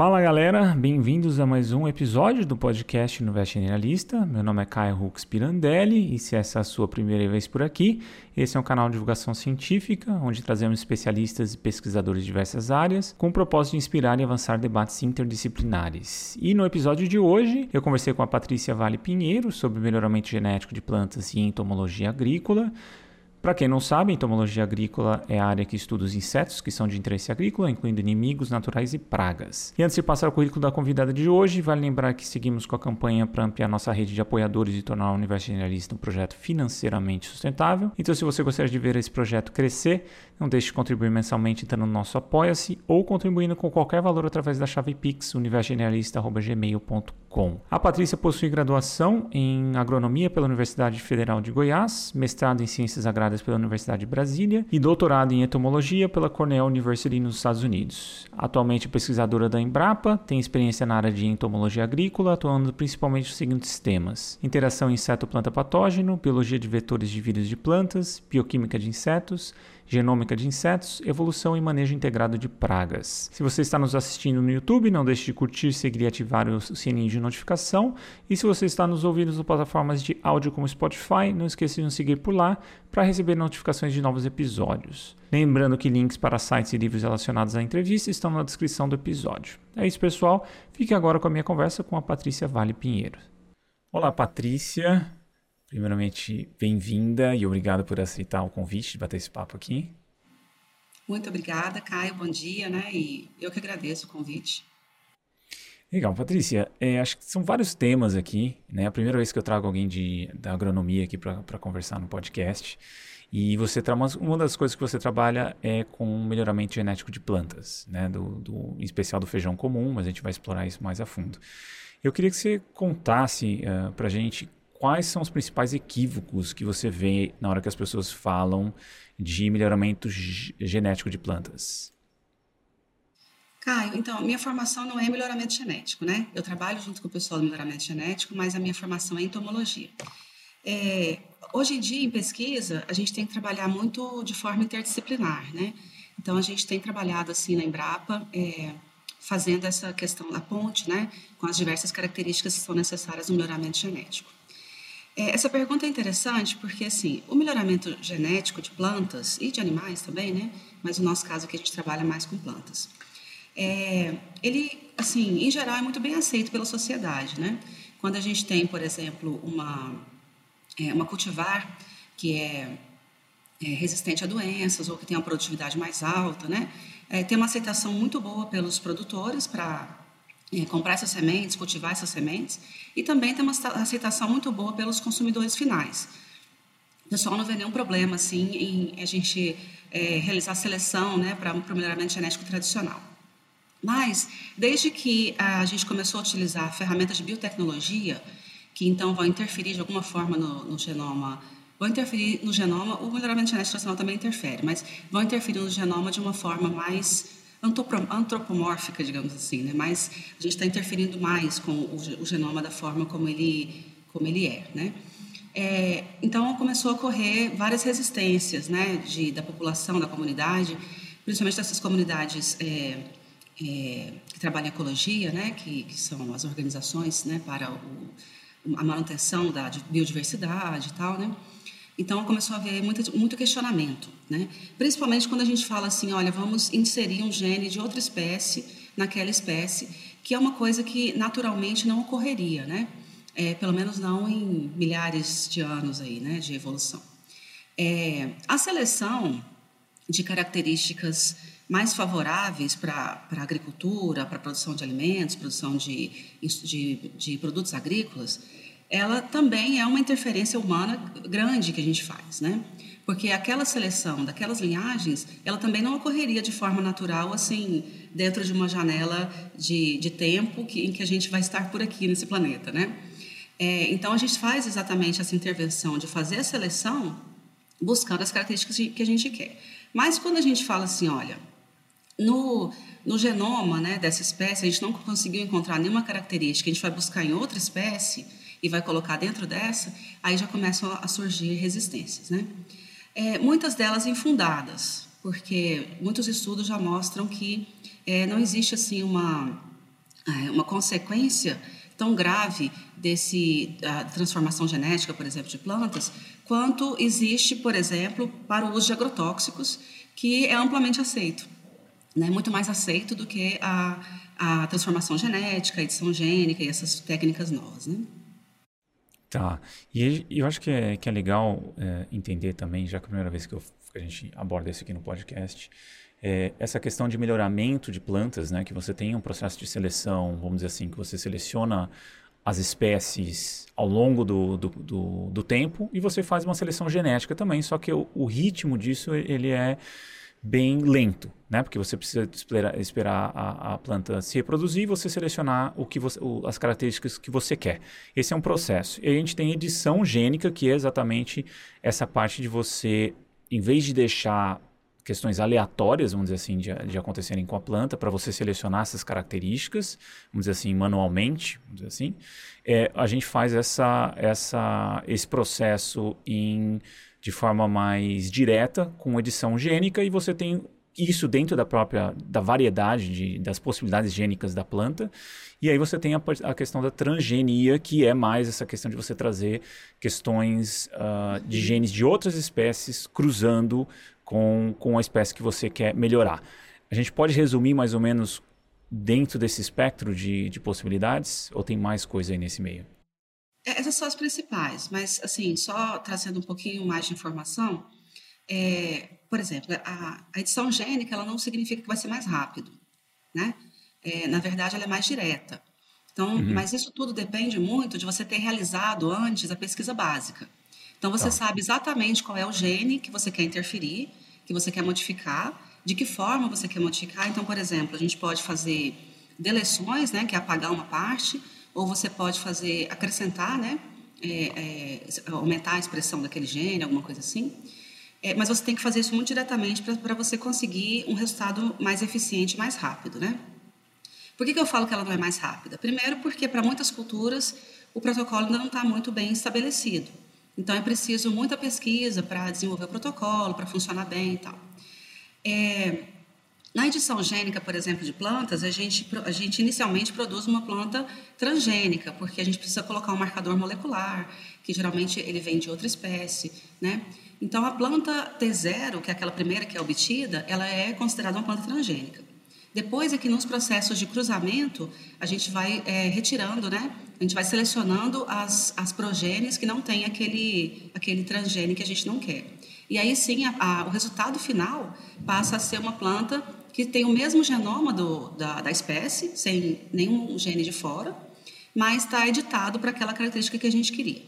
Fala galera, bem-vindos a mais um episódio do podcast Investe Generalista. Meu nome é Caio Hux Pirandelli e se essa é a sua primeira vez por aqui, esse é um canal de divulgação científica onde trazemos especialistas e pesquisadores de diversas áreas com o propósito de inspirar e avançar debates interdisciplinares. E no episódio de hoje, eu conversei com a Patrícia Vale Pinheiro sobre melhoramento genético de plantas e entomologia agrícola. Para quem não sabe, entomologia agrícola é a área que estuda os insetos que são de interesse agrícola, incluindo inimigos naturais e pragas. E antes de passar o currículo da convidada de hoje, vale lembrar que seguimos com a campanha para ampliar nossa rede de apoiadores e tornar a Universo Generalista um projeto financeiramente sustentável. Então, se você gostaria de ver esse projeto crescer, não deixe de contribuir mensalmente entrando no nosso Apoia-se ou contribuindo com qualquer valor através da chave Pix, universogeneralista.gmail.com. A Patrícia possui graduação em Agronomia pela Universidade Federal de Goiás, mestrado em Ciências Agrárias pela Universidade de Brasília e doutorado em entomologia pela Cornell University nos Estados Unidos. Atualmente pesquisadora da Embrapa, tem experiência na área de entomologia agrícola, atuando principalmente nos seguintes temas: interação inseto-planta-patógeno, biologia de vetores de vírus de plantas, bioquímica de insetos, genômica de insetos, evolução e manejo integrado de pragas. Se você está nos assistindo no YouTube, não deixe de curtir, seguir e ativar o sininho de notificação. E se você está nos ouvindo nas plataformas de áudio como Spotify, não esqueça de nos seguir por lá para receber notificações de novos episódios. Lembrando que links para sites e livros relacionados à entrevista estão na descrição do episódio. É isso, pessoal. Fique agora com a minha conversa com a Patrícia Vale Pinheiro. Olá, Patrícia. Primeiramente, bem-vinda e obrigado por aceitar o convite de bater esse papo aqui. Muito obrigada, Caio. Bom dia, né? E eu que agradeço o convite. Legal, Patrícia. É, acho que são vários temas aqui, né? A primeira vez que eu trago alguém de, da agronomia aqui para conversar no podcast. E você uma das coisas que você trabalha é com melhoramento genético de plantas, né? Do, do, em especial do feijão comum, mas a gente vai explorar isso mais a fundo. Eu queria que você contasse uh, eh, para a gente quais são os principais equívocos que você vê na hora que as pessoas falam de melhoramento genético de plantas? Caio, então, minha formação não é melhoramento genético, né? Eu trabalho junto com o pessoal do melhoramento genético, mas a minha formação é entomologia. É, hoje em dia, em pesquisa, a gente tem que trabalhar muito de forma interdisciplinar, né? Então, a gente tem trabalhado, assim, na Embrapa, é, fazendo essa questão da ponte, né? Com as diversas características que são necessárias no melhoramento genético. É, essa pergunta é interessante porque, assim, o melhoramento genético de plantas e de animais também, né? Mas no nosso caso aqui a gente trabalha mais com plantas. É, ele, assim, em geral é muito bem aceito pela sociedade, né? Quando a gente tem, por exemplo, uma, é, uma cultivar que é, é, resistente a doenças ou que tem uma produtividade mais alta, né? É, tem uma aceitação muito boa pelos produtores para é, comprar essas sementes, cultivar essas sementes, e também tem uma aceitação muito boa pelos consumidores finais. O pessoal não vê nenhum problema assim em a gente é, realizar seleção né, para o melhoramento genético tradicional. Mas, desde que a gente começou a utilizar ferramentas de biotecnologia, que então vão interferir de alguma forma no, no genoma, vão interferir no genoma, o melhoramento genético tradicional também interfere, mas vão interferir no genoma de uma forma mais antropomórfica, digamos assim, né? Mas a gente está interferindo mais com o, genoma da forma como ele, como ele é, né? É, então começou a ocorrer várias resistências, né, de, da população, da comunidade, principalmente dessas comunidades é, é, que trabalham ecologia, né, que, que são as organizações, né, para o, a manutenção da biodiversidade e tal, né? Então começou a haver muito, muito questionamento, né? Principalmente quando a gente fala assim, olha, vamos inserir um gene de outra espécie naquela espécie, que é uma coisa que naturalmente não ocorreria, né? É, pelo menos não em milhares de anos aí, né, de evolução. É, a seleção de características mais favoráveis para a agricultura, para a produção de alimentos, produção de, de, de produtos agrícolas, ela também é uma interferência humana grande que a gente faz, né? Porque aquela seleção daquelas linhagens, ela também não ocorreria de forma natural, assim, dentro de uma janela de, de tempo que, em que a gente vai estar por aqui nesse planeta, né? É, então, a gente faz exatamente essa intervenção de fazer a seleção buscando as características que a gente quer. Mas quando a gente fala assim, olha, no, no genoma né, dessa espécie, a gente não conseguiu encontrar nenhuma característica, a gente vai buscar em outra espécie, e vai colocar dentro dessa, aí já começam a surgir resistências. Né? É, muitas delas infundadas, porque muitos estudos já mostram que é, não existe assim uma, é, uma consequência tão grave desse transformação genética, por exemplo, de plantas, quanto existe, por exemplo, para o uso de agrotóxicos, que é amplamente aceito, né? Muito mais aceito do que a, a transformação genética, edição gênica e essas técnicas novas, né? Tá. E eu acho que é, que é legal é, entender também, já que é a primeira vez que, eu, que a gente aborda isso aqui no podcast, é, essa questão de melhoramento de plantas, né? Que você tem um processo de seleção, vamos dizer assim, que você seleciona as espécies ao longo do, do, do, do tempo e você faz uma seleção genética também, só que o, o ritmo disso ele é bem lento, né? Porque você precisa esperar, esperar a, a, planta se reproduzir e você selecionar o que você, o, as características que você quer. Esse é um processo. E a gente tem edição gênica, que é exatamente essa parte de você, em vez de deixar questões aleatórias, vamos dizer assim, de, de acontecerem com a planta, para você selecionar essas características, vamos dizer assim, manualmente, vamos dizer assim, é, a gente faz essa, essa, esse processo em de forma mais direta com edição gênica e você tem isso dentro da própria da variedade de, das possibilidades gênicas da planta. E aí você tem a, a, questão da transgenia que é mais essa questão de você trazer questões uh, de genes de outras espécies cruzando com, com a espécie que você quer melhorar. A gente pode resumir mais ou menos dentro desse espectro de, de possibilidades? Ou tem mais coisa aí nesse meio essas são as principais, mas assim, só trazendo um pouquinho mais de informação, é, por exemplo, a, a, edição gênica ela não significa que vai ser mais rápido, né? É, na verdade, ela é mais direta. Então, uhum. mas isso tudo depende muito de você ter realizado antes a pesquisa básica. Então, você tá. sabe exatamente qual é o gene que você quer interferir, que você quer modificar, de que forma você quer modificar. Então, por exemplo, a gente pode fazer deleções, né, que é apagar uma parte, ou você pode fazer, acrescentar, né? É, é, aumentar a expressão daquele gene, alguma coisa assim. É, mas você tem que fazer isso muito diretamente para você conseguir um resultado mais eficiente, mais rápido, né? Por que, que eu falo que ela não é mais rápida? Primeiro, porque para muitas culturas o protocolo ainda não está muito bem estabelecido. Então é preciso muita pesquisa para desenvolver o protocolo, para funcionar bem e tal. É, na edição gênica, por exemplo, de plantas, a gente, a gente inicialmente produz uma planta transgênica, porque a gente precisa colocar um marcador molecular, que geralmente ele vem de outra espécie, né? Então, a planta T0, que é aquela primeira que é obtida, ela é considerada uma planta transgênica. Depois é que nos processos de cruzamento, a gente vai é, retirando, né? A gente vai selecionando as, as progênies que não têm aquele, aquele transgênio que a gente não quer. E aí sim, a, a, o resultado final passa a ser uma planta que tem o mesmo genoma do, da, da espécie, sem nenhum gene de fora, mas está editado para aquela característica que a gente queria.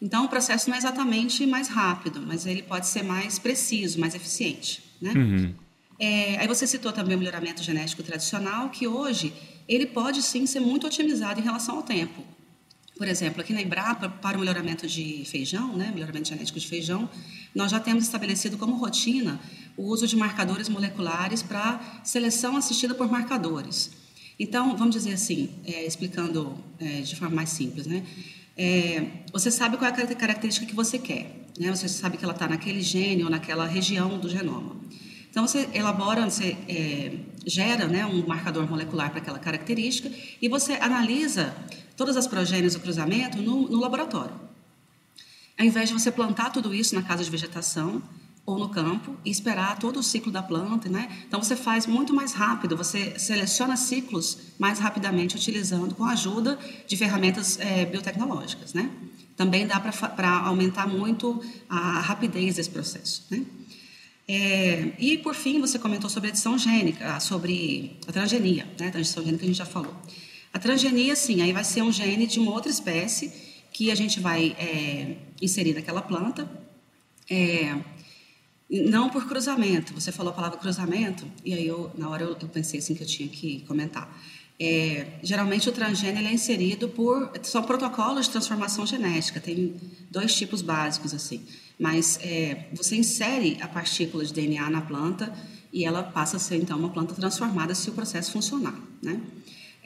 Então, o processo não é exatamente mais rápido, mas ele pode ser mais preciso, mais eficiente. Né? Uhum. É, aí você citou também o melhoramento genético tradicional, que hoje ele pode sim ser muito otimizado em relação ao tempo. Por exemplo, aqui na Embrapa, para o melhoramento de feijão, né, melhoramento genético de feijão, nós já temos estabelecido como rotina o uso de marcadores moleculares para seleção assistida por marcadores. Então, vamos dizer assim, é, explicando é, de forma mais simples, né? É, você sabe qual é a característica que você quer, né? Você sabe que ela está naquele gene ou naquela região do genoma. Então, você elabora, você é, gera né, um marcador molecular para aquela característica e você analisa todas as progênios do cruzamento no, no laboratório. Ao invés de você plantar tudo isso na casa de vegetação, ou no campo e esperar todo o ciclo da planta, né? Então você faz muito mais rápido, você seleciona ciclos mais rapidamente utilizando com a ajuda de ferramentas é, biotecnológicas, né? Também dá para aumentar muito a rapidez desse processo, né? É, e por fim você comentou sobre a edição gênica, sobre a transgenia, né? A transição gênica a gente já falou. A transgenia, sim, aí vai ser um gene de uma outra espécie que a gente vai é, inserir naquela planta. É, não por cruzamento. Você falou a palavra cruzamento, e aí eu, na hora eu, eu pensei assim que eu tinha que comentar. É, geralmente o transgênio é inserido por são protocolos de transformação genética tem dois tipos básicos assim mas é, você insere a partícula de DNA na planta e ela passa a ser então uma planta transformada se o processo funcionar né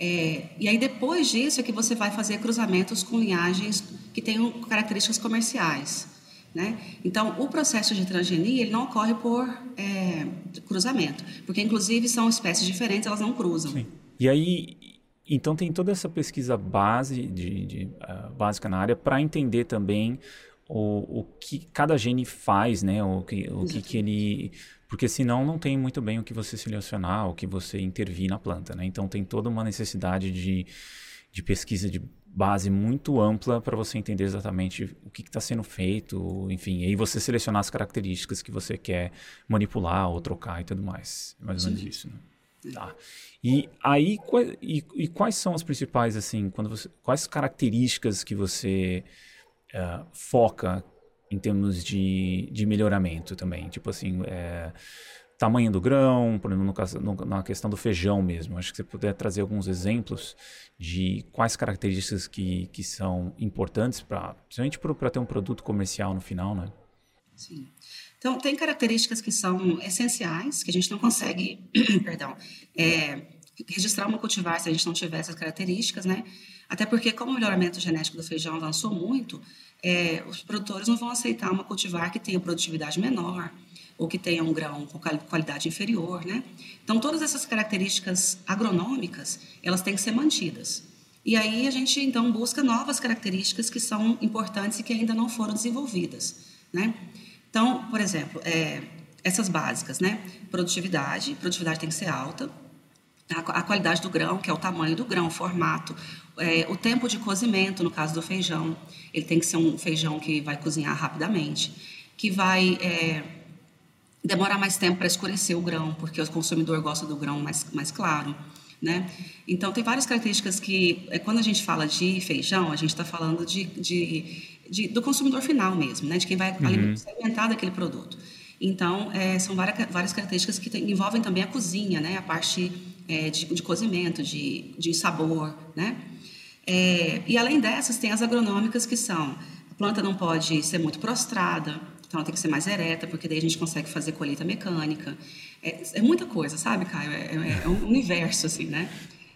é, e aí depois disso é que você vai fazer cruzamentos com linhagens que tenham características comerciais né? Então, o processo de transgenia ele não ocorre por é, cruzamento, porque inclusive são espécies diferentes, elas não cruzam. Sim. E aí, então tem toda essa pesquisa base de, de uh, básica na área para entender também o, o que cada gene faz, né? O que, o que, que ele porque senão não tem muito bem o que você selecionar, o que você intervir na planta, né? Então tem toda uma necessidade de, de pesquisa de base muito ampla para você entender exatamente o que está sendo feito, enfim, e aí você selecionar as características que você quer manipular ou trocar e tudo mais. É mais ou menos isso, né? Tá. E aí, e, e, quais são as principais, assim, quando você, quais características que você uh, foca em termos de, de melhoramento também? Tipo assim, é, tamanho do grão, por exemplo, no caso, no, na questão do feijão mesmo. Acho que você puder trazer alguns exemplos de quais características que, que são importantes para, principalmente para ter um produto comercial no final, né? Sim. Então, tem características que são essenciais, que a gente não consegue, perdão, é, registrar uma cultivar se a gente não tiver essas características, né? Até porque, como o melhoramento genético do feijão avançou muito, é, os produtores não vão aceitar uma cultivar que tenha produtividade menor, ou que tenha um grão com qualidade inferior, né? Então, todas essas características agronômicas, elas têm que ser mantidas. E aí a gente, então, busca novas características que são importantes e que ainda não foram desenvolvidas, né? Então, por exemplo, é, essas básicas, né? Produtividade, produtividade tem que ser alta, a, a qualidade do grão, que é o tamanho do grão, o formato, é, o tempo de cozimento, no caso do feijão, ele tem que ser um feijão que vai cozinhar rapidamente, que vai... É, demorar mais tempo para escurecer o grão, porque o consumidor gosta do grão mais, mais claro. Né? Então, tem várias características que, é, quando a gente fala de feijão, a gente está falando de, de, de, do consumidor final mesmo, né? de quem vai uhum. se alimentar daquele produto. Então, é, são várias, várias características que tem, envolvem também a cozinha, né? a parte é, de, de cozimento, de, de sabor. Né? É, e além dessas, tem as agronômicas que são a planta não pode ser muito prostrada, então ela tem que ser mais ereta, porque daí a gente consegue fazer colheita mecânica. É, é muita coisa, sabe, Caio? É, é, é um universo, assim, né?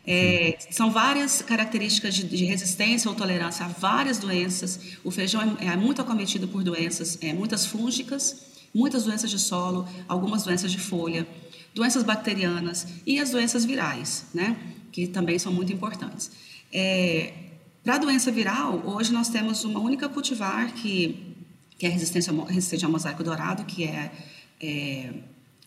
É, são várias características de, de, resistência ou tolerância a várias doenças. O feijão é, é muito acometido por doenças, é, muitas fúngicas, muitas doenças de solo, algumas doenças de folha, doenças bacterianas e as doenças virais, né? Que também são muito importantes. É, Para a doença viral, hoje nós temos uma única cultivar que que é resistência resistente ao mosaico dourado, que é, é,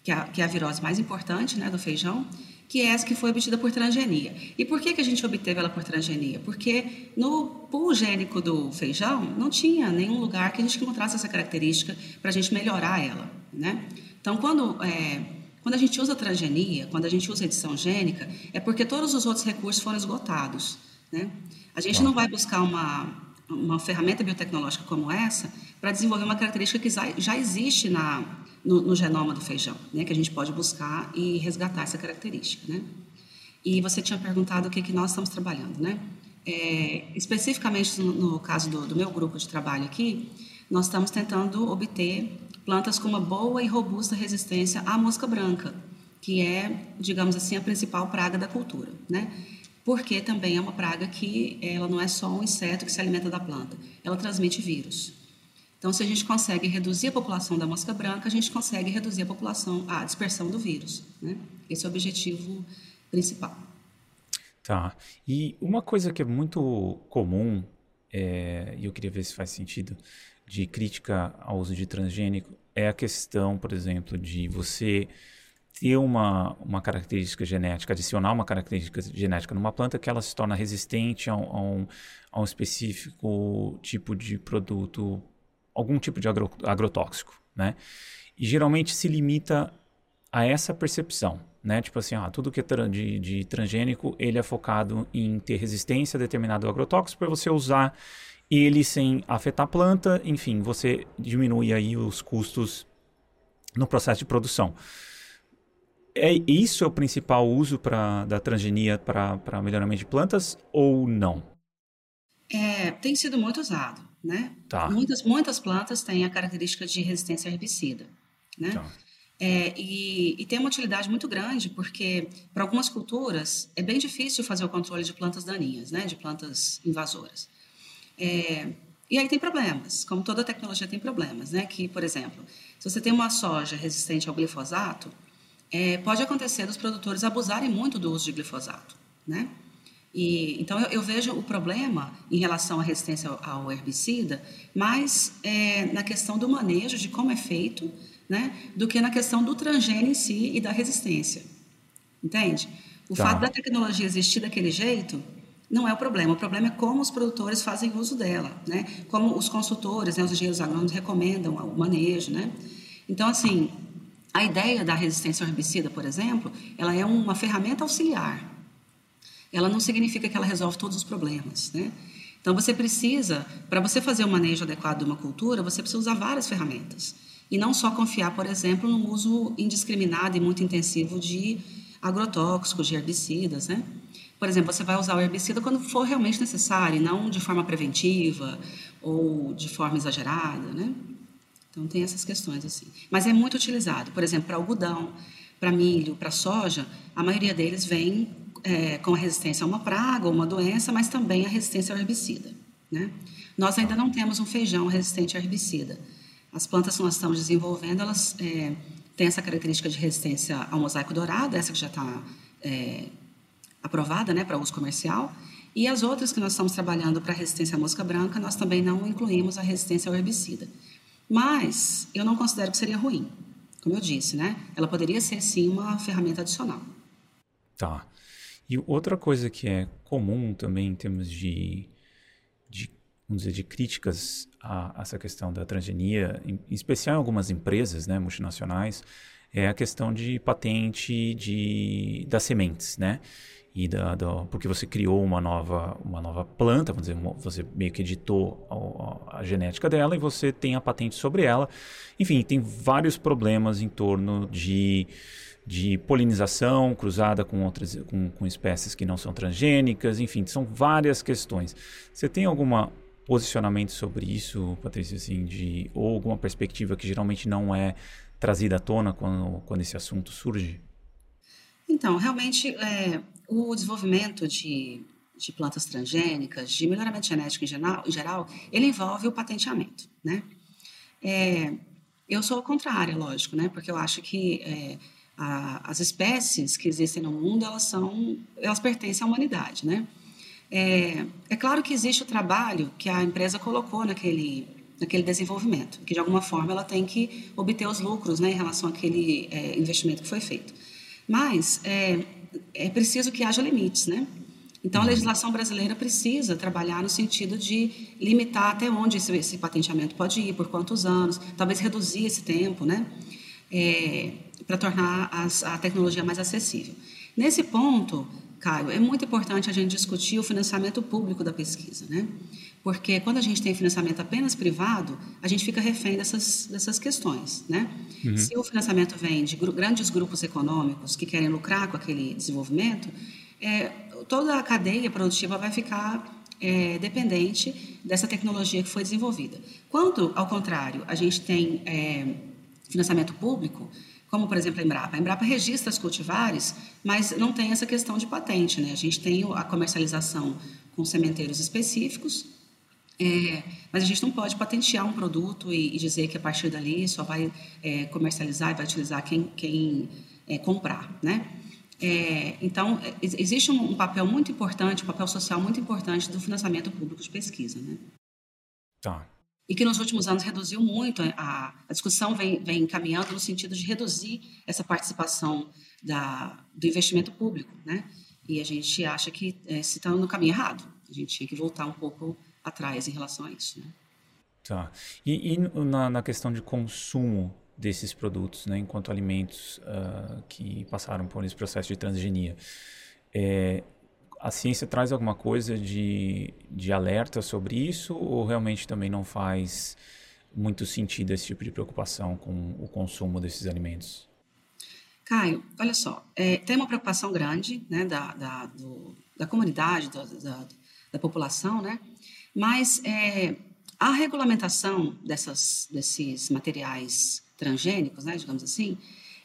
que, é a, que é a virose mais importante né, do feijão, que é essa que foi obtida por transgenia. E por que, que a gente obteve ela por transgenia? Porque no pool gênico do feijão não tinha nenhum lugar que a gente encontrasse essa característica para a gente melhorar ela. Né? Então, quando, é, quando a gente usa transgenia, quando a gente usa edição gênica, é porque todos os outros recursos foram esgotados. Né? A gente não vai buscar uma, uma ferramenta biotecnológica como essa para desenvolver uma característica que já existe na, no, no, genoma do feijão, né, que a gente pode buscar e resgatar essa característica. Né? E você tinha perguntado o que, que nós estamos trabalhando. Né? É, especificamente no, no caso do, do, meu grupo de trabalho aqui, nós estamos tentando obter plantas com uma boa e robusta resistência à mosca branca, que é, digamos assim, a principal praga da cultura. Né? Porque também é uma praga que ela não é só um inseto que se alimenta da planta, ela transmite vírus. Então, se a gente consegue reduzir a população da mosca branca, a gente consegue reduzir a população, a dispersão do vírus. Né? Esse é o objetivo principal. Tá. E uma coisa que é muito comum, é, e eu queria ver se faz sentido, de crítica ao uso de transgênico, é a questão, por exemplo, de você ter uma, uma característica genética, adicionar uma característica genética numa planta que ela se torna resistente a, a, um, a um específico tipo de produto algum tipo de agro, agrotóxico, né? E geralmente se limita a essa percepção, né? Tipo assim, ah, tudo que é de, de transgênico, ele é focado em ter resistência a determinado agrotóxico para você usar ele sem afetar a planta, enfim, você diminui aí os custos no processo de produção. É isso é o principal uso pra, da transgenia para melhoramento de plantas ou não? É, tem sido muito usado né? Tá. Muitas, muitas plantas têm a característica de resistência a herbicida, né? Tá. É, e, e, tem uma utilidade muito grande porque para algumas culturas é bem difícil fazer o controle de plantas daninhas, né? De plantas invasoras. É, e aí tem problemas, como toda tecnologia tem problemas, né? Que, por exemplo, se você tem uma soja resistente ao glifosato, é, pode acontecer dos produtores abusarem muito do uso de glifosato, né? E, então, eu, eu, vejo o problema em relação à resistência ao, ao herbicida mais é, na questão do manejo, de como é feito, né, do que na questão do transgênio em si e da resistência. Entende? O tá. fato da tecnologia existir daquele jeito não é o problema. O problema é como os produtores fazem uso dela, né? Como os consultores, né, os engenheiros agrônomos recomendam o manejo, né? Então, assim, a ideia da resistência ao herbicida, por exemplo, ela é uma ferramenta auxiliar. Ela não significa que ela resolve todos os problemas, né? Então, você precisa, para você fazer o manejo adequado de uma cultura, você precisa usar várias ferramentas. E não só confiar, por exemplo, no uso indiscriminado e muito intensivo de agrotóxicos, de herbicidas, né? Por exemplo, você vai usar o herbicida quando for realmente necessário, não de forma preventiva ou de forma exagerada, né? Então tem essas questões assim. Mas é muito utilizado, por exemplo, para algodão, para milho, para soja, a maioria deles vem é, com a resistência a uma praga ou uma doença, mas também a resistência ao herbicida, né? Nós ainda não temos um feijão resistente a herbicida. As plantas que nós estamos desenvolvendo, elas é, têm essa característica de resistência ao mosaico dourado, essa que já está é, aprovada né, para uso comercial. E as outras que nós estamos trabalhando para resistência à mosca branca, nós também não incluímos a resistência ao herbicida. Mas eu não considero que seria ruim, como eu disse, né? Ela poderia ser sim uma ferramenta adicional. Tá. E outra coisa que é comum também em termos de, de vamos dizer, de críticas a, essa questão da transgenia, em, em especial em algumas empresas né, multinacionais, é a questão de patente de, das sementes, né? E da, da, porque você criou uma nova, uma nova planta, vamos dizer, você meio que editou a, a, genética dela e você tem a patente sobre ela. Enfim, tem vários problemas em torno de, de polinização cruzada com outras com, com espécies que não são transgênicas, enfim, são várias questões. Você tem alguma posicionamento sobre isso, Patrícia, assim, de, ou alguma perspectiva que geralmente não é trazida à tona quando, quando esse assunto surge? Então, realmente, é, o desenvolvimento de, de plantas transgênicas, de melhoramento genético em geral, em geral ele envolve o patenteamento, né? É, eu sou contrária, lógico, né? Porque eu acho que é, a, as espécies que existem no mundo, elas são, elas pertencem à humanidade, né? É, é claro que existe o trabalho que a empresa colocou naquele naquele desenvolvimento, que de alguma forma ela tem que obter os lucros, né, em relação àquele é, investimento que foi feito. Mas é, é preciso que haja limites, né? Então, a uhum. legislação brasileira precisa trabalhar no sentido de limitar até onde esse, esse patenteamento pode ir, por quantos anos, talvez reduzir esse tempo, né? É, para tornar as, a tecnologia mais acessível. Nesse ponto, Caio, é muito importante a gente discutir o financiamento público da pesquisa, né? Porque quando a gente tem financiamento apenas privado, a gente fica refém dessas, dessas questões, né? Uhum. Se o financiamento vem de gru grandes grupos econômicos que querem lucrar com aquele desenvolvimento, é, toda a cadeia produtiva vai ficar é, dependente dessa tecnologia que foi desenvolvida. Quando, ao contrário, a gente tem é, financiamento público, como por exemplo a Embrapa. A Embrapa registra as cultivares, mas não tem essa questão de patente. Né? A gente tem a comercialização com sementeiros específicos, é, mas a gente não pode patentear um produto e, e, dizer que a partir dali só vai é, comercializar e vai utilizar quem, quem é, comprar, né? É, então, é, existe um, um, papel muito importante, um papel social muito importante do financiamento público de pesquisa, né? Tá. E que nos últimos anos reduziu muito, a, a discussão vem, vem caminhando no sentido de reduzir essa participação da, do investimento público, né? E a gente acha que é, se está no caminho errado. A gente tinha que voltar um pouco atrás em relação a isso. Né? Tá. E, e na, na, questão de consumo desses produtos, né, enquanto alimentos uh, que passaram por esse processo de transgenia, é, a ciência traz alguma coisa de, de alerta sobre isso ou realmente também não faz muito sentido esse tipo de preocupação com o consumo desses alimentos? Caio, olha só, é, tem uma preocupação grande né, da, da, do, da comunidade, da, da, da população, né, mas é, a regulamentação dessas, desses materiais transgênicos, né, digamos assim,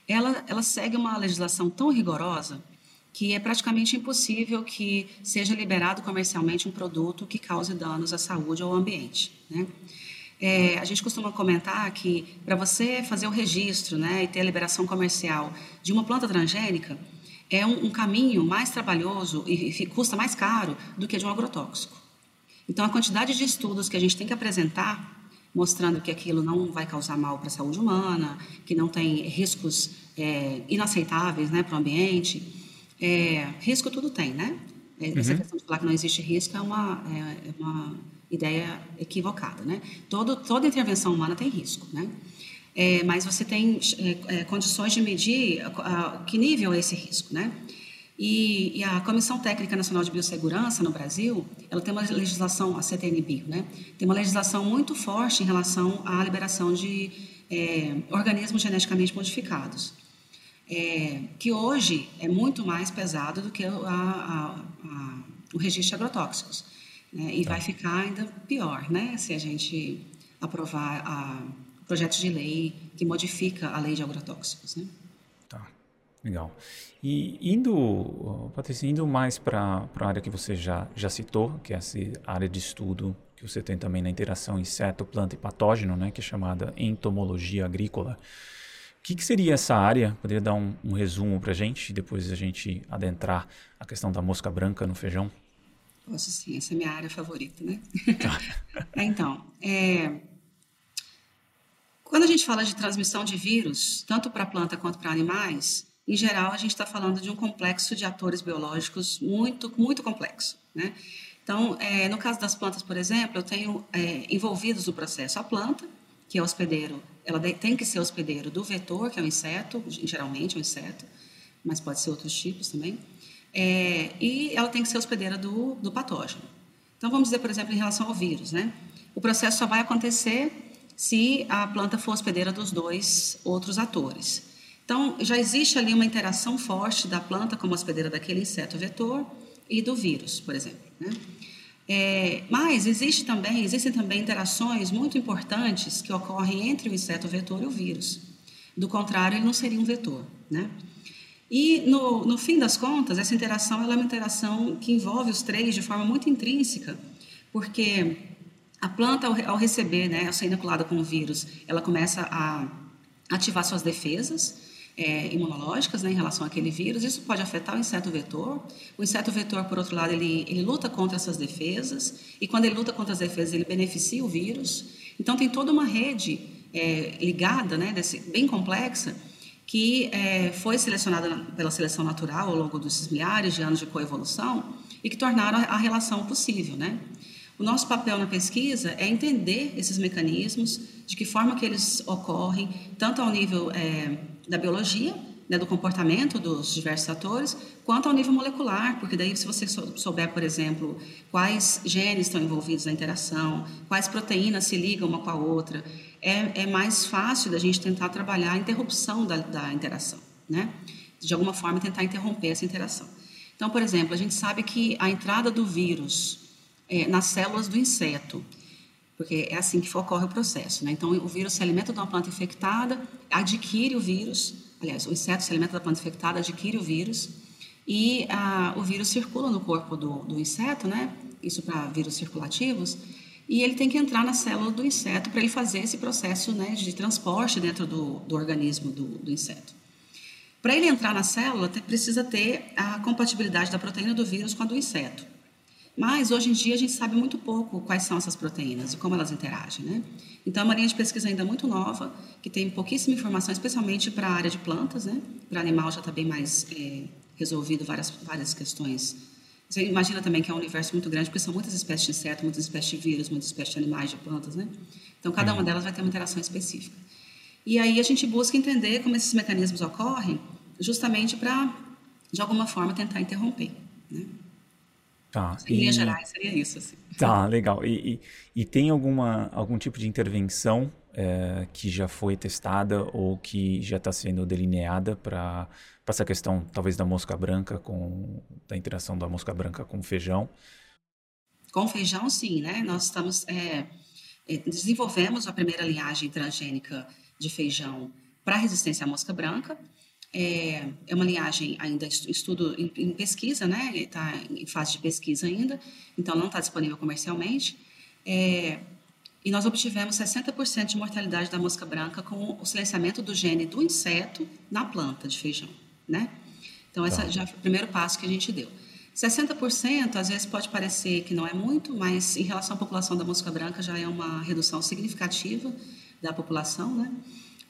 ela, ela segue uma legislação tão rigorosa que é praticamente impossível que seja liberado comercialmente um produto que cause danos à saúde ou ao ambiente. Né? É, a gente costuma comentar que para você fazer o registro né, e ter a liberação comercial de uma planta transgênica, é um, um caminho mais trabalhoso e, e custa mais caro do que de um agrotóxico. Então, a quantidade de estudos que a gente tem que apresentar mostrando que aquilo não vai causar mal para a saúde humana, que não tem riscos é, inaceitáveis né, para o ambiente. É, risco tudo tem, né? É, essa uhum. questão de falar que não existe risco é uma, é, é uma ideia equivocada, né? Todo, toda intervenção humana tem risco, né? É, mas você tem condições de medir a, a, que nível é esse risco, né? E, e, a Comissão Técnica Nacional de Biossegurança no Brasil, ela tem uma legislação, a CTNBio, né? Tem uma legislação muito forte em relação à liberação de é, organismos geneticamente modificados, é, que hoje é muito mais pesado do que a, a, a, o registro de agrotóxicos. Né? E vai ficar ainda pior, né? Se a gente aprovar o projeto de lei que modifica a lei de agrotóxicos, né? Legal. E indo, Patrícia, indo mais para a área que você já, já citou, que é essa área de estudo que você tem também na interação inseto, planta e patógeno, né, que é chamada entomologia agrícola. O que, que seria essa área? Poderia dar um, um resumo para a gente e depois a gente adentrar a questão da mosca branca no feijão? Posso sim, essa é a minha área favorita, né? Tá. então, é, quando a gente fala de transmissão de vírus, tanto para planta quanto para animais, em geral, a gente está falando de um complexo de atores biológicos muito, muito complexo. Né? Então, é, no caso das plantas, por exemplo, eu tenho é, envolvidos no processo a planta, que é hospedeiro, ela tem que ser hospedeiro do vetor, que é o inseto, geralmente é um inseto, mas pode ser outros tipos também, é, e ela tem que ser hospedeira do, do patógeno. Então, vamos dizer, por exemplo, em relação ao vírus, né? O processo só vai acontecer se a planta for hospedeira dos dois outros atores. Então, já existe ali uma interação forte da planta como hospedeira daquele inseto vetor e do vírus, por exemplo. Né? É, mas existe também, existem também interações muito importantes que ocorrem entre o inseto vetor e o vírus. Do contrário, ele não seria um vetor. Né? E, no, no fim das contas, essa interação é uma interação que envolve os três de forma muito intrínseca, porque a planta, ao, ao receber, né, ao ser inoculada com o vírus, ela começa a ativar suas defesas, é, imunológicas né, em relação àquele vírus. Isso pode afetar o inseto vetor. O inseto vetor, por outro lado, ele, ele luta contra essas defesas, e quando ele luta contra as defesas, ele beneficia o vírus. Então, tem toda uma rede é, ligada, né, desse, bem complexa, que é, foi selecionada pela seleção natural ao longo desses milhares de anos de coevolução e que tornaram a, relação possível. Né? O nosso papel na pesquisa é entender esses mecanismos, de que forma que eles ocorrem, tanto ao nível é, da biologia, né, do comportamento dos diversos atores, quanto ao nível molecular, porque daí se você souber, por exemplo, quais genes estão envolvidos na interação, quais proteínas se ligam uma com a outra, é, é mais fácil da gente tentar trabalhar a interrupção da, da interação, né? De alguma forma tentar interromper essa interação. Então, por exemplo, a gente sabe que a entrada do vírus é, nas células do inseto porque é assim que ocorre o processo. Né? Então, o vírus se alimenta de uma planta infectada, adquire o vírus, aliás, o inseto se alimenta da planta infectada, adquire o vírus, e ah, o vírus circula no corpo do, do inseto, né? isso para vírus circulativos, e ele tem que entrar na célula do inseto para ele fazer esse processo né, de transporte dentro do, do organismo do, do inseto. Para ele entrar na célula, precisa ter a compatibilidade da proteína do vírus com a do inseto. Mas hoje em dia a gente sabe muito pouco quais são essas proteínas e como elas interagem, né? Então é uma linha de pesquisa ainda muito nova, que tem pouquíssima informação, especialmente para a área de plantas, né? Para animal já está bem mais é, resolvido várias várias questões. Você imagina também que é um universo muito grande, porque são muitas espécies de insetos, muitas espécies de vírus, muitas espécies de animais, de plantas, né? Então cada uma uhum. delas vai ter uma interação específica. E aí a gente busca entender como esses mecanismos ocorrem, justamente para de alguma forma tentar interromper, né? Tá. Em linhas gerais, seria isso. Assim. Tá, legal. E, e, e, tem alguma, algum tipo de intervenção é, que já foi testada ou que já está sendo delineada para essa questão, talvez, da mosca branca, com da interação da mosca branca com o feijão? Com feijão, sim, né? Nós estamos... É desenvolvemos a primeira linhagem transgênica de feijão para resistência à mosca branca, é, é uma linhagem ainda estudo em, em pesquisa, né? Está em fase de pesquisa ainda, então não está disponível comercialmente. É, e nós obtivemos 60% de mortalidade da mosca branca com o silenciamento do gene do inseto na planta de feijão, né? Então, esse tá. já foi o primeiro passo que a gente deu. 60% às vezes pode parecer que não é muito, mas em relação à população da mosca branca já é uma redução significativa da população, né?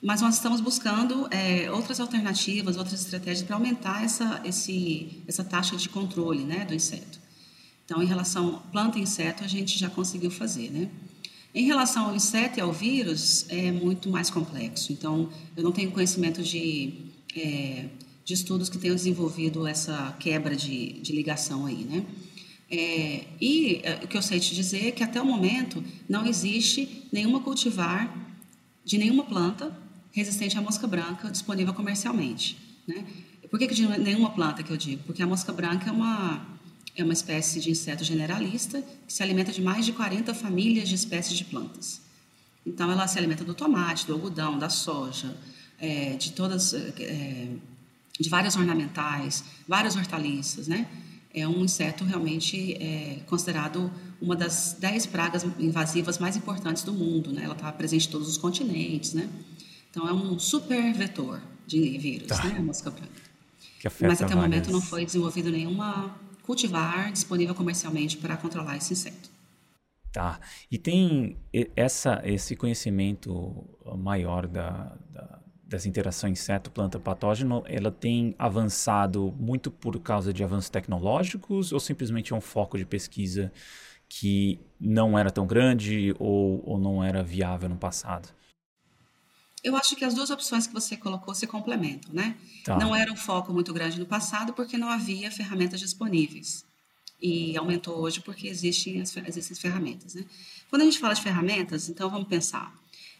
Mas nós estamos buscando é, outras alternativas, outras estratégias para aumentar essa, esse, essa taxa de controle né, do inseto. Então, em relação planta e inseto, a gente já conseguiu fazer, né? Em relação ao inseto e ao vírus, é muito mais complexo. Então, eu não tenho conhecimento de, é, de estudos que tenham desenvolvido essa quebra de, de ligação aí, né? É, e é, o que eu sei te dizer é que até o momento não existe nenhuma cultivar de nenhuma planta resistente à mosca branca disponível comercialmente. Né? Por que, que de nenhuma planta que eu digo? Porque a mosca branca é uma, é uma espécie de inseto generalista que se alimenta de mais de 40 famílias de espécies de plantas. Então, ela se alimenta do tomate, do algodão, da soja, é, de todas, é, de várias ornamentais, várias hortaliças, né? É um inseto realmente é, considerado uma das dez pragas invasivas mais importantes do mundo, né? Ela está presente em todos os continentes, né? Então, é um super vetor de vírus, tá. né, a mosca branca. Mas até o momento não foi desenvolvido nenhuma cultivar disponível comercialmente para controlar esse inseto. Tá. E tem essa, esse conhecimento maior da, da, dessa interação inseto-planta-patógeno, ela tem avançado muito por causa de avanços tecnológicos ou simplesmente é um foco de pesquisa que não era tão grande ou, ou não era viável no passado? Eu acho que as duas opções que você colocou se complementam, né? Tá. Não era um foco muito grande no passado porque não havia ferramentas disponíveis. E aumentou hoje porque existem as, existem as ferramentas, né? Quando a gente fala de ferramentas, então vamos pensar.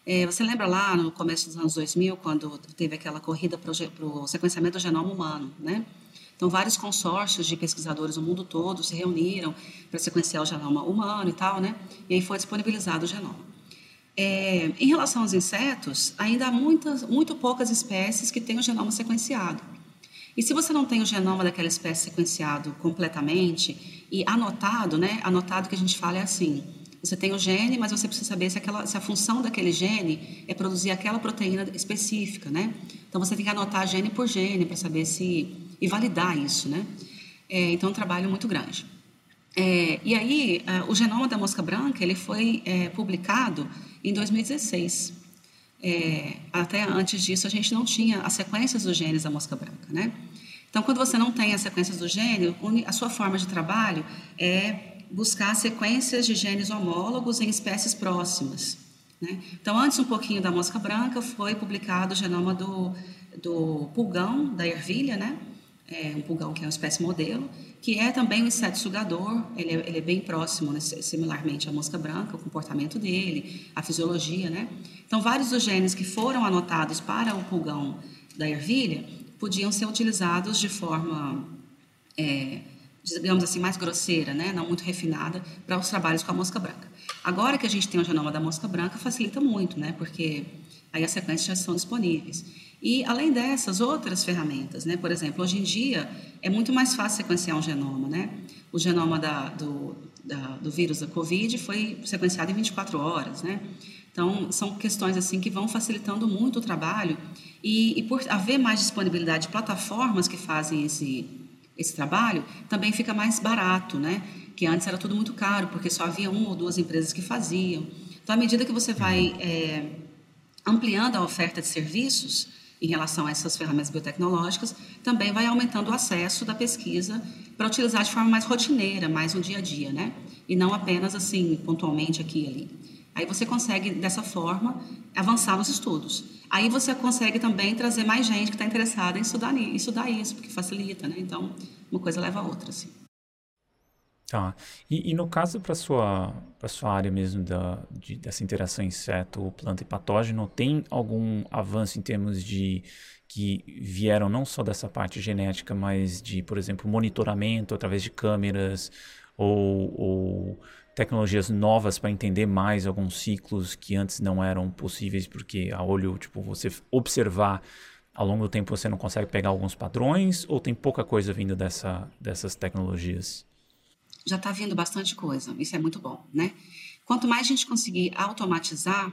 É, você lembra lá no começo dos anos 2000, quando teve aquela corrida para o sequenciamento do genoma humano, né? Então, vários consórcios de pesquisadores no mundo todo se reuniram para sequenciar o genoma humano e tal, né? E aí foi disponibilizado o genoma. É, em relação aos insetos, ainda há muitas, muito poucas espécies que têm o genoma sequenciado. E se você não tem o genoma daquela espécie sequenciado completamente e anotado, né? Anotado que a gente fala é assim: você tem o gene, mas você precisa saber se, aquela, se a função daquele gene é produzir aquela proteína específica, né? Então você tem que anotar gene por gene para saber se e validar isso, né? É, então é um trabalho muito grande. É, e aí, uh, o genoma da mosca branca ele foi é, publicado em 2016. É, até antes disso, a gente não tinha as sequências dos genes da mosca branca, né? Então, quando você não tem as sequências do gene, a sua forma de trabalho é buscar sequências de genes homólogos em espécies próximas. Né? Então, antes um pouquinho da mosca branca, foi publicado o genoma do, do pulgão, da ervilha, né? É um pulgão que é uma espécie modelo, que é também um inseto sugador, ele é, ele é bem próximo, né, similarmente à mosca branca, o comportamento dele, a fisiologia, né? Então, vários dos genes que foram anotados para o pulgão da ervilha podiam ser utilizados de forma, é, digamos assim, mais grosseira, né? Não muito refinada, para os trabalhos com a mosca branca. Agora que a gente tem o genoma da mosca branca, facilita muito, né? Porque aí as sequências já estão disponíveis. E, além dessas, outras ferramentas, né? Por exemplo, hoje em dia é muito mais fácil sequenciar um genoma, né? O genoma da, do, da, do vírus da Covid foi sequenciado em 24 horas, né? Então, são questões assim que vão facilitando muito o trabalho e, e por haver mais disponibilidade de plataformas que fazem esse, esse trabalho, também fica mais barato, né? Que antes era tudo muito caro, porque só havia uma ou duas empresas que faziam. Então, à medida que você vai é, ampliando a oferta de serviços, em relação a essas ferramentas biotecnológicas, também vai aumentando o acesso da pesquisa para utilizar de forma mais rotineira, mais no dia a dia, né? E não apenas assim, pontualmente aqui e ali. Aí você consegue, dessa forma, avançar nos estudos. Aí você consegue também trazer mais gente que está interessada em estudar, em estudar isso, porque facilita, né? Então, uma coisa leva a outra, assim. Tá. E, e no caso para sua para sua área mesmo da, de, dessa interação inseto, planta e patógeno, tem algum avanço em termos de que vieram não só dessa parte genética, mas de, por exemplo, monitoramento através de câmeras ou, ou tecnologias novas para entender mais alguns ciclos que antes não eram possíveis porque a olho, tipo, você observar ao longo do tempo você não consegue pegar alguns padrões ou tem pouca coisa vindo dessa, dessas tecnologias? Já está vindo bastante coisa. Isso é muito bom, né? Quanto mais a gente conseguir automatizar,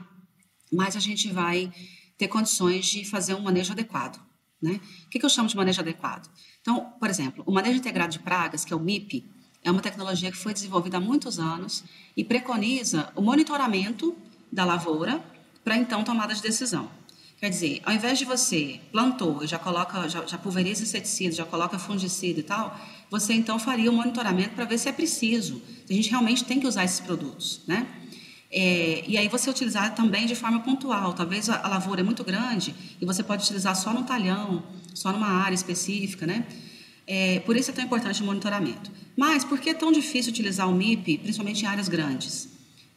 mais a gente vai ter condições de fazer um manejo adequado. Né? O que, que eu chamo de manejo adequado? Então, por exemplo, o manejo integrado de pragas, que é o MIP, é uma tecnologia que foi desenvolvida há muitos anos e preconiza o monitoramento da lavoura para então tomada de decisão. Quer dizer, ao invés de você plantou e já coloca, já, já pulveriza inseticida, já coloca fungicida e tal, você então faria o um monitoramento para ver se é preciso, se a gente realmente tem que usar esses produtos, né? É, e aí você utilizar também de forma pontual. Talvez a, lavoura é muito grande e você pode utilizar só no talhão, só numa área específica, né? É, por isso é tão importante o monitoramento. Mas por que é tão difícil utilizar o MIP, principalmente em áreas grandes?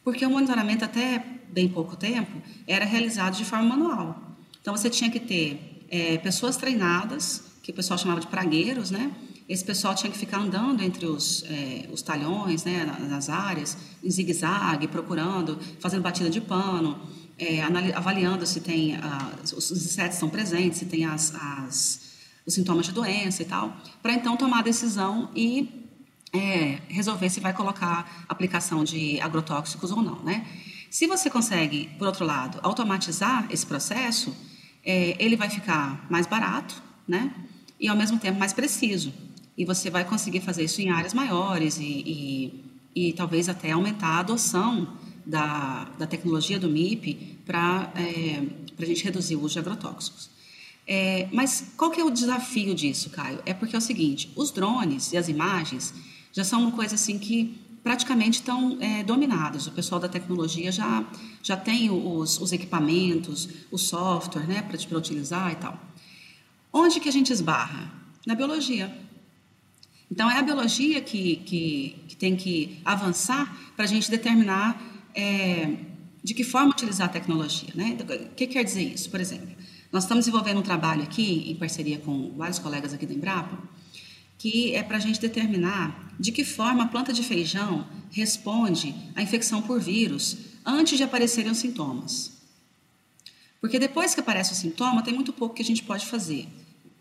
Porque o monitoramento até bem pouco tempo era realizado de forma manual. Então você tinha que ter é, pessoas treinadas, que o pessoal chamava de pragueiros, né? Esse pessoal tinha que ficar andando entre os, é, os talhões, né, nas áreas, em zigue-zague, procurando, fazendo batida de pano, é, avaliando se tem ah, os insetos estão presentes, se tem as, as, os sintomas de doença e tal, para então tomar a decisão e é, resolver se vai colocar aplicação de agrotóxicos ou não, né? Se você consegue, por outro lado, automatizar esse processo, é, ele vai ficar mais barato, né? E ao mesmo tempo mais preciso. E você vai conseguir fazer isso em áreas maiores e, e, e talvez até aumentar a adoção da, da tecnologia do MIP para é, a gente reduzir o uso de agrotóxicos. É, mas qual que é o desafio disso, Caio? É porque é o seguinte, os drones e as imagens já são uma coisa assim que praticamente estão é, dominados. O pessoal da tecnologia já, já tem os, os equipamentos, o software né, para utilizar e tal. Onde que a gente esbarra? Na biologia. Então, é a biologia que, que, que tem que avançar para a gente determinar é, de que forma utilizar a tecnologia. Né? O que quer dizer isso? Por exemplo, nós estamos desenvolvendo um trabalho aqui, em parceria com vários colegas aqui da Embrapa, que é para a gente determinar de que forma a planta de feijão responde à infecção por vírus antes de aparecerem os sintomas. Porque depois que aparece o sintoma, tem muito pouco que a gente pode fazer,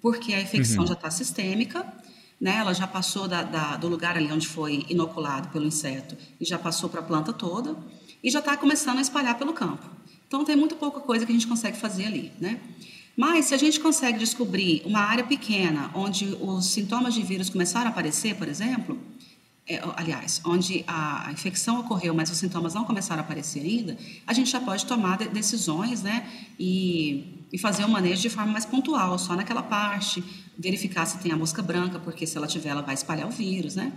porque a infecção uhum. já está sistêmica, né? ela já passou da, da, do lugar ali onde foi inoculado pelo inseto e já passou para a planta toda e já está começando a espalhar pelo campo. Então tem muito pouca coisa que a gente consegue fazer ali, né? Mas se a gente consegue descobrir uma área pequena onde os sintomas de vírus começaram a aparecer, por exemplo, é, aliás, onde a, infecção ocorreu, mas os sintomas não começaram a aparecer ainda, a gente já pode tomar de, decisões, né, e, e fazer o um manejo de forma mais pontual, só naquela parte, verificar se tem a mosca branca, porque se ela tiver, ela vai espalhar o vírus, né.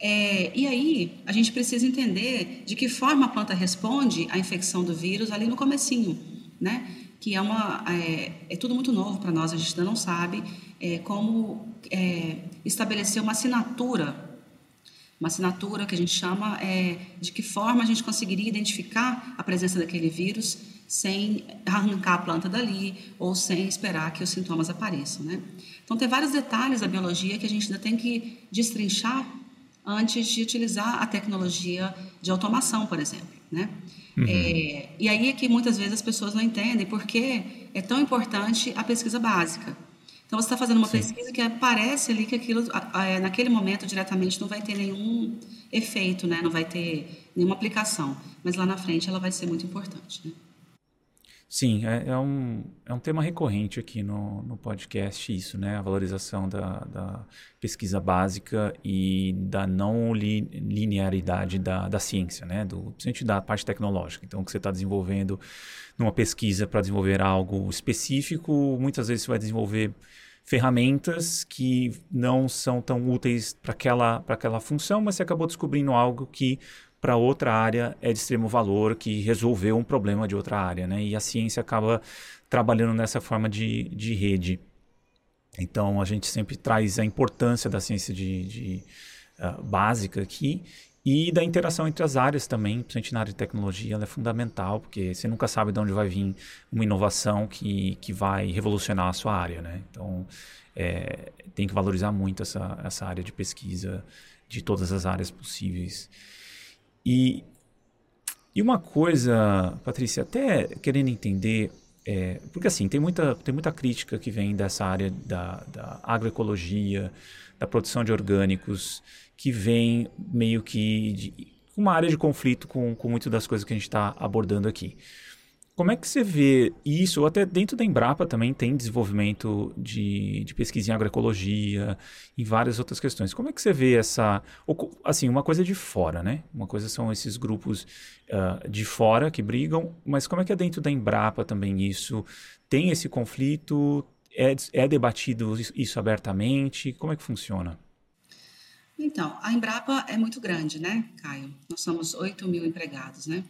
É, e aí, a gente precisa entender de que forma a planta responde à infecção do vírus ali no comecinho, né? que é uma é, é tudo muito novo para nós, a gente ainda não sabe é, como é, estabelecer uma assinatura, uma assinatura que a gente chama é, de que forma a gente conseguiria identificar a presença daquele vírus sem arrancar a planta dali ou sem esperar que os sintomas apareçam, né? Então tem vários detalhes da biologia que a gente ainda tem que destrinchar antes de utilizar a tecnologia de automação, por exemplo, né? Uhum. É, e aí é que muitas vezes as pessoas não entendem por que é tão importante a pesquisa básica. Então você está fazendo uma Sim. pesquisa que parece ali que aquilo naquele momento diretamente não vai ter nenhum efeito, né? Não vai ter nenhuma aplicação, mas lá na frente ela vai ser muito importante. Né? Sim, é, é, um, é um tema recorrente aqui no, no podcast, isso, né? A valorização da, da pesquisa básica e da não li, linearidade da, da ciência, né? Do, principalmente da parte tecnológica. Então, o que você está desenvolvendo numa pesquisa para desenvolver algo específico, muitas vezes você vai desenvolver ferramentas que não são tão úteis para aquela, aquela função, mas você acabou descobrindo algo que para outra área é de extremo valor, que resolveu um problema de outra área, né? E a ciência acaba trabalhando nessa forma de, de rede. Então a gente sempre traz a importância da ciência de, de uh, básica aqui e da interação entre as áreas também, principalmente na área de tecnologia, ela é fundamental, porque você nunca sabe de onde vai vir uma inovação que, que vai revolucionar a sua área, né? Então, é, tem que valorizar muito essa, essa área de pesquisa de todas as áreas possíveis. E, e uma coisa, Patrícia, até querendo entender, é, porque assim, tem muita, tem muita crítica que vem dessa área da, da agroecologia, da produção de orgânicos, que vem meio que de uma área de conflito com, com muitas das coisas que a gente está abordando aqui. Como é que você vê isso? Ou até dentro da Embrapa também tem desenvolvimento de, de pesquisa em agroecologia, em várias outras questões. Como é que você vê essa. Assim, uma coisa de fora, né? Uma coisa são esses grupos uh, de fora que brigam, mas como é que é dentro da Embrapa também isso? Tem esse conflito? É, é debatido isso abertamente? Como é que funciona? Então, a Embrapa é muito grande, né, Caio? Nós somos 8 mil empregados, né?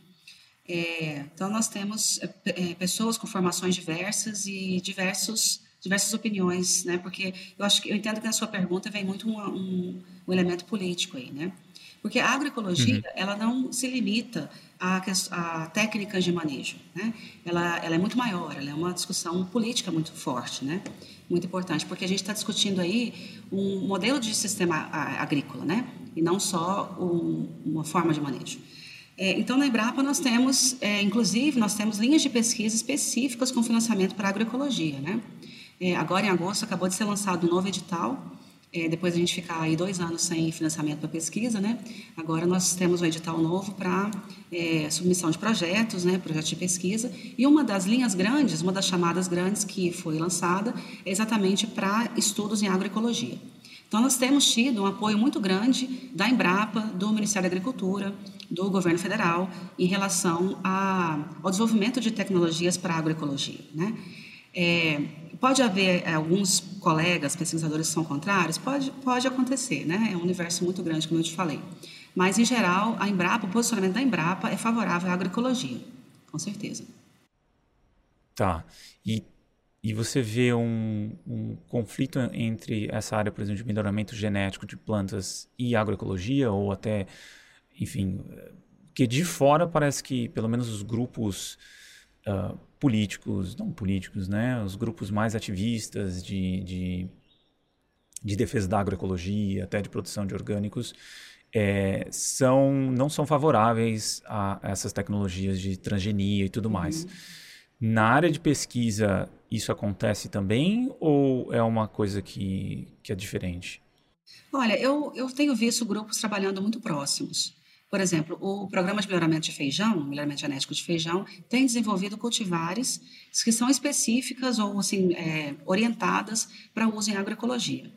É, então, nós temos é, é, pessoas com formações diversas e diversos, diversas opiniões, né? Porque eu acho que eu entendo que na sua pergunta vem muito um, um, um elemento político aí, né? Porque a agroecologia, uhum. ela não se limita a, a técnicas de manejo, né? Ela, ela é muito maior, ela é uma discussão política muito forte, né? Muito importante, porque a gente está discutindo aí um modelo de sistema agrícola, né? E não só um, uma forma de manejo. É, então, na Embrapa, nós temos, é, inclusive, nós temos linhas de pesquisa específicas com financiamento para agroecologia. Né? É, agora, em agosto, acabou de ser lançado um novo edital, é, depois a gente ficar aí dois anos sem financiamento para pesquisa, né? Agora nós temos um edital novo para é, submissão de projetos, né? Projetos de pesquisa. E uma das linhas grandes, uma das chamadas grandes que foi lançada, é exatamente para estudos em agroecologia. Então, nós temos tido um apoio muito grande da Embrapa, do Ministério da Agricultura, do governo federal em relação a, ao desenvolvimento de tecnologias para a agroecologia. Né? É, pode haver é, alguns colegas pesquisadores que são contrários? Pode, pode acontecer, né? é um universo muito grande, como eu te falei. Mas, em geral, a Embrapa, o posicionamento da Embrapa é favorável à agroecologia, com certeza. Tá. E, e você vê um, um conflito entre essa área, por exemplo, de melhoramento genético de plantas e agroecologia, ou até enfim, que de fora parece que pelo menos os grupos uh, políticos, não políticos, né, os grupos mais ativistas de, de, de defesa da agroecologia, até de produção de orgânicos, é, são, não são favoráveis a essas tecnologias de transgenia e tudo mais. Uhum. Na área de pesquisa, isso acontece também ou é uma coisa que, que é diferente? Olha, eu, eu tenho visto grupos trabalhando muito próximos. Por exemplo, o programa de melhoramento de feijão, melhoramento genético de feijão, tem desenvolvido cultivares que são específicas ou assim, é, orientadas para uso em agroecologia.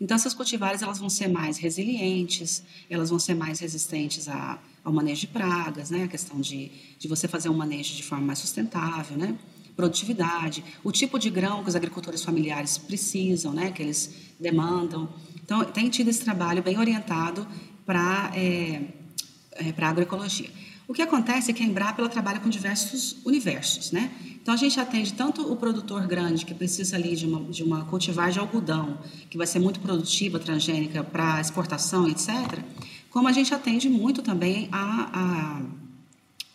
Então, essas cultivares elas vão ser mais resilientes, elas vão ser mais resistentes a, ao manejo de pragas, né? a questão de, de você fazer um manejo de forma mais sustentável, né? produtividade, o tipo de grão que os agricultores familiares precisam, né? que eles demandam. Então, tem tido esse trabalho bem orientado para é, é, para a agroecologia. O que acontece é que a Embrapa ela trabalha com diversos universos, né? Então a gente atende tanto o produtor grande que precisa ali de uma, de uma cultivar de algodão, que vai ser muito produtiva, transgênica para exportação, etc. Como a gente atende muito também a, a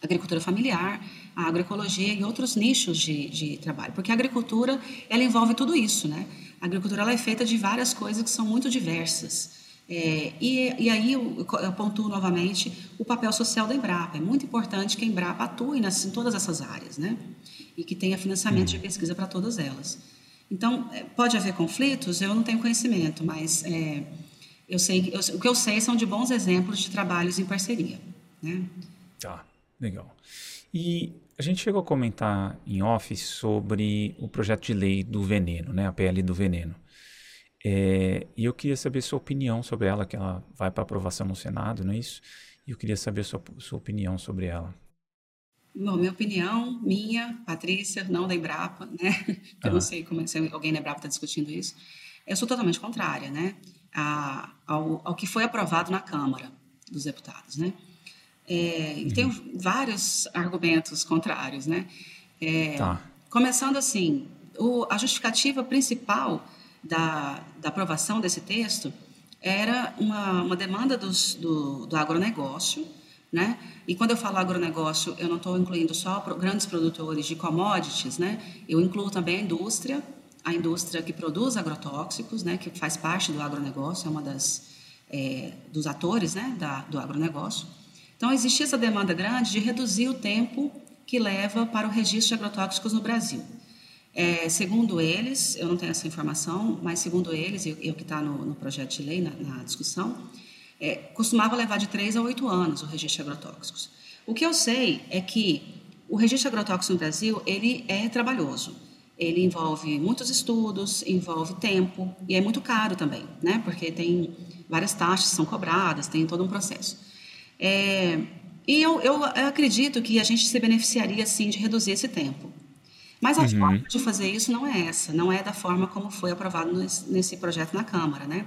agricultura familiar, a agroecologia e outros nichos de, de trabalho, porque a agricultura ela envolve tudo isso, né? A agricultura ela é feita de várias coisas que são muito diversas. É, e, e, aí eu, eu pontuo novamente o papel social da Embrapa. É muito importante que a Embrapa atue nas, em todas essas áreas, né? E que tenha financiamento de pesquisa para todas elas. Então, é, pode haver conflitos? Eu não tenho conhecimento, mas é, eu sei, eu, o que eu sei são de bons exemplos de trabalhos em parceria. Né? Tá, legal. E a gente chegou a comentar em off sobre o projeto de lei do veneno, né? A PL do veneno. É, e eu queria saber sua opinião sobre ela, que ela vai para aprovação no Senado, não é isso? E eu queria saber sua, sua opinião sobre ela. Bom, minha opinião, minha, Patrícia, não da Embrapa, né? Eu não sei como é, se alguém da Embrapa está discutindo isso. Eu sou totalmente contrária, né? A, ao, ao que foi aprovado na Câmara dos Deputados, né? É, e tenho vários argumentos contrários, né? É, tá. Começando assim, o, a justificativa principal da, da aprovação desse texto era uma, uma demanda dos, do, do agronegócio, né? E quando eu falo agronegócio, eu não estou incluindo só grandes produtores de commodities, né? Eu incluo também a indústria, a indústria que produz agrotóxicos, né? Que faz parte do agronegócio, é uma das é, dos atores, né? Da, do agronegócio. Então existia essa demanda grande de reduzir o tempo que leva para o registro de agrotóxicos no Brasil. É, segundo eles, eu não tenho essa informação, mas segundo eles, eu, eu que está no, no, projeto de lei, na, na discussão, é, costumava levar de 3 a 8 anos o registro de agrotóxicos. O que eu sei é que o registro agrotóxico no Brasil, ele é trabalhoso. Ele envolve muitos estudos, envolve tempo e é muito caro também, né? Porque tem várias taxas que são cobradas, tem todo um processo. É, e eu, eu, acredito que a gente se beneficiaria, sim, de reduzir esse tempo. Mas a uhum. forma de fazer isso não é essa, não é da forma como foi aprovado nesse, nesse projeto na Câmara, né?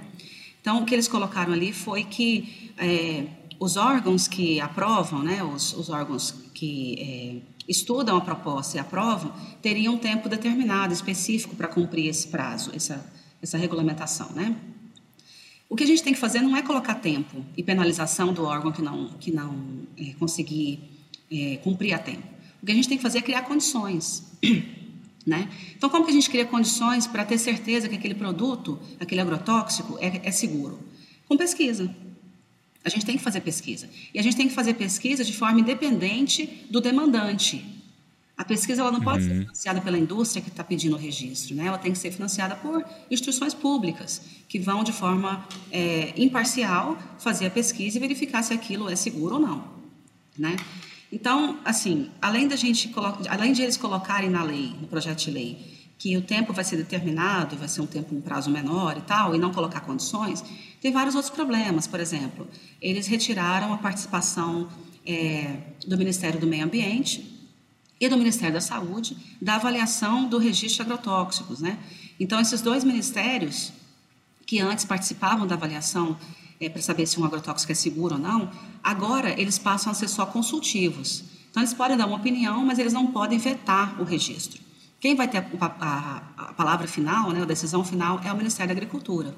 Então, o que eles colocaram ali foi que é, os órgãos que aprovam, né, os, os órgãos que é, estudam a proposta e aprovam, teriam um tempo determinado, específico, para cumprir esse prazo, essa, essa regulamentação, né? O que a gente tem que fazer não é colocar tempo e penalização do órgão que não, que não é, conseguir é, cumprir a tempo. O que a gente tem que fazer é criar condições. Né? Então, como que a gente cria condições para ter certeza que aquele produto, aquele agrotóxico, é, é seguro? Com pesquisa. A gente tem que fazer pesquisa. E a gente tem que fazer pesquisa de forma independente do demandante. A pesquisa ela não pode uhum. ser financiada pela indústria que está pedindo o registro, né? ela tem que ser financiada por instituições públicas, que vão de forma é, imparcial fazer a pesquisa e verificar se aquilo é seguro ou não. Né? Então, assim, além da gente além de eles colocarem na lei, no projeto de lei, que o tempo vai ser determinado, vai ser um tempo um prazo menor e tal, e não colocar condições, tem vários outros problemas. Por exemplo, eles retiraram a participação é, do Ministério do Meio Ambiente e do Ministério da Saúde da avaliação do registro de agrotóxicos, né? Então, esses dois ministérios que antes participavam da avaliação é, para saber se um agrotóxico é seguro ou não, agora eles passam a ser só consultivos. Então, eles podem dar uma opinião, mas eles não podem vetar o registro. Quem vai ter a, a, a palavra final, né, a decisão final, é o Ministério da Agricultura.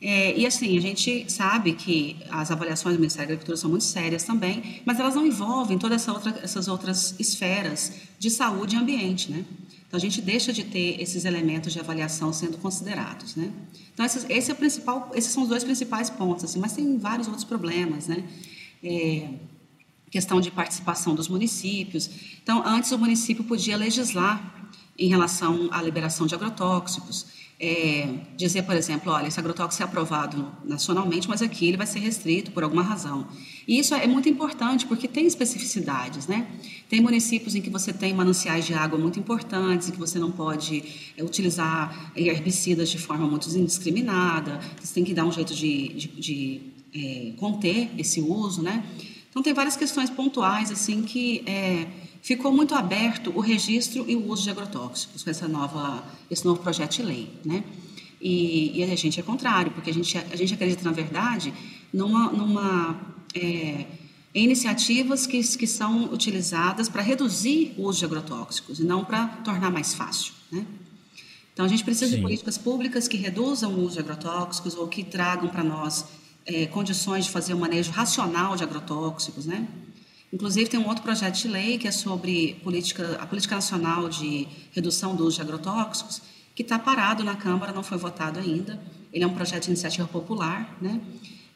É, e assim, a gente sabe que as avaliações do Ministério da Agricultura são muito sérias também, mas elas não envolvem todas essa outra, essas outras esferas de saúde e ambiente, né? Então a gente deixa de ter esses elementos de avaliação sendo considerados, né? Então esses, esse é o principal, esses são os dois principais pontos, assim, mas tem vários outros problemas, né? É, questão de participação dos municípios. Então antes o município podia legislar em relação à liberação de agrotóxicos é, dizer, por exemplo, olha, esse agrotóxico é aprovado nacionalmente, mas aqui ele vai ser restrito por alguma razão. E isso é muito importante porque tem especificidades, né? Tem municípios em que você tem mananciais de água muito importantes, em que você não pode é, utilizar herbicidas de forma muito indiscriminada, você tem que dar um jeito de, de, de é, conter esse uso, né? Então tem várias questões pontuais assim que é, ficou muito aberto o registro e o uso de agrotóxicos com essa nova, esse novo projeto de lei, né? E, e a gente é contrário, porque a gente, a gente acredita, na verdade, numa, numa é, em iniciativas que, que são utilizadas para reduzir o uso de agrotóxicos e não para tornar mais fácil, né? Então, a gente precisa Sim. de políticas públicas que reduzam o uso de agrotóxicos ou que tragam para nós é, condições de fazer um manejo racional de agrotóxicos, né? Inclusive, tem um outro projeto de lei que é sobre política, a política nacional de redução do uso de agrotóxicos, que está parado na Câmara, não foi votado ainda. Ele é um projeto de iniciativa popular, né?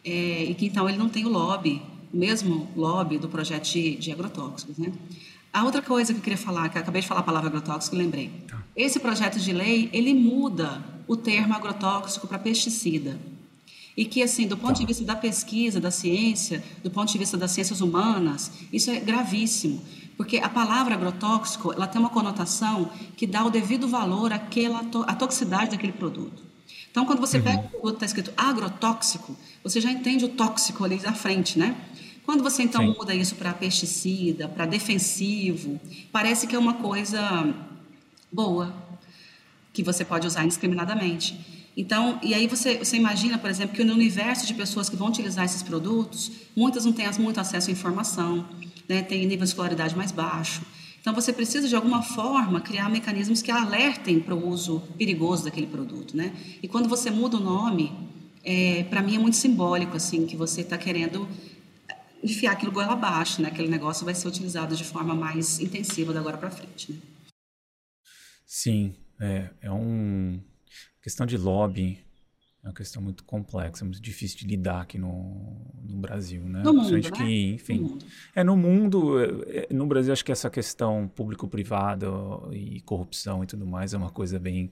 É, e que então ele não tem o lobby, o mesmo lobby do projeto de, de agrotóxicos, né? A outra coisa que eu queria falar, que eu acabei de falar a palavra agrotóxico, lembrei. Tá. Esse projeto de lei, ele muda o termo agrotóxico para pesticida e que, assim, do ponto de vista da pesquisa, da ciência, do ponto de vista das ciências humanas, isso é gravíssimo, porque a palavra agrotóxico, ela tem uma conotação que dá o devido valor àquela à toxicidade daquele produto. Então, quando você uhum. pega o produto está escrito agrotóxico, você já entende o tóxico ali à frente, né? Quando você então Sim. muda isso para pesticida, para defensivo, parece que é uma coisa boa que você pode usar indiscriminadamente. Então, e aí você, você imagina, por exemplo, que no universo de pessoas que vão utilizar esses produtos, muitas não têm muito acesso à informação, né, têm nível de escolaridade mais baixo. Então, você precisa, de alguma forma, criar mecanismos que alertem para o uso perigoso daquele produto. Né? E quando você muda o nome, é, para mim é muito simbólico, assim, que você está querendo enfiar aquilo goela abaixo, né? aquele negócio vai ser utilizado de forma mais intensiva da agora para frente. Né? Sim, é, é um a questão de lobby é uma questão muito complexa, muito difícil de lidar aqui no, no Brasil, né? No mundo, né? que, enfim, no mundo. é no mundo, é, é, no Brasil acho que essa questão público-privado e corrupção e tudo mais é uma coisa bem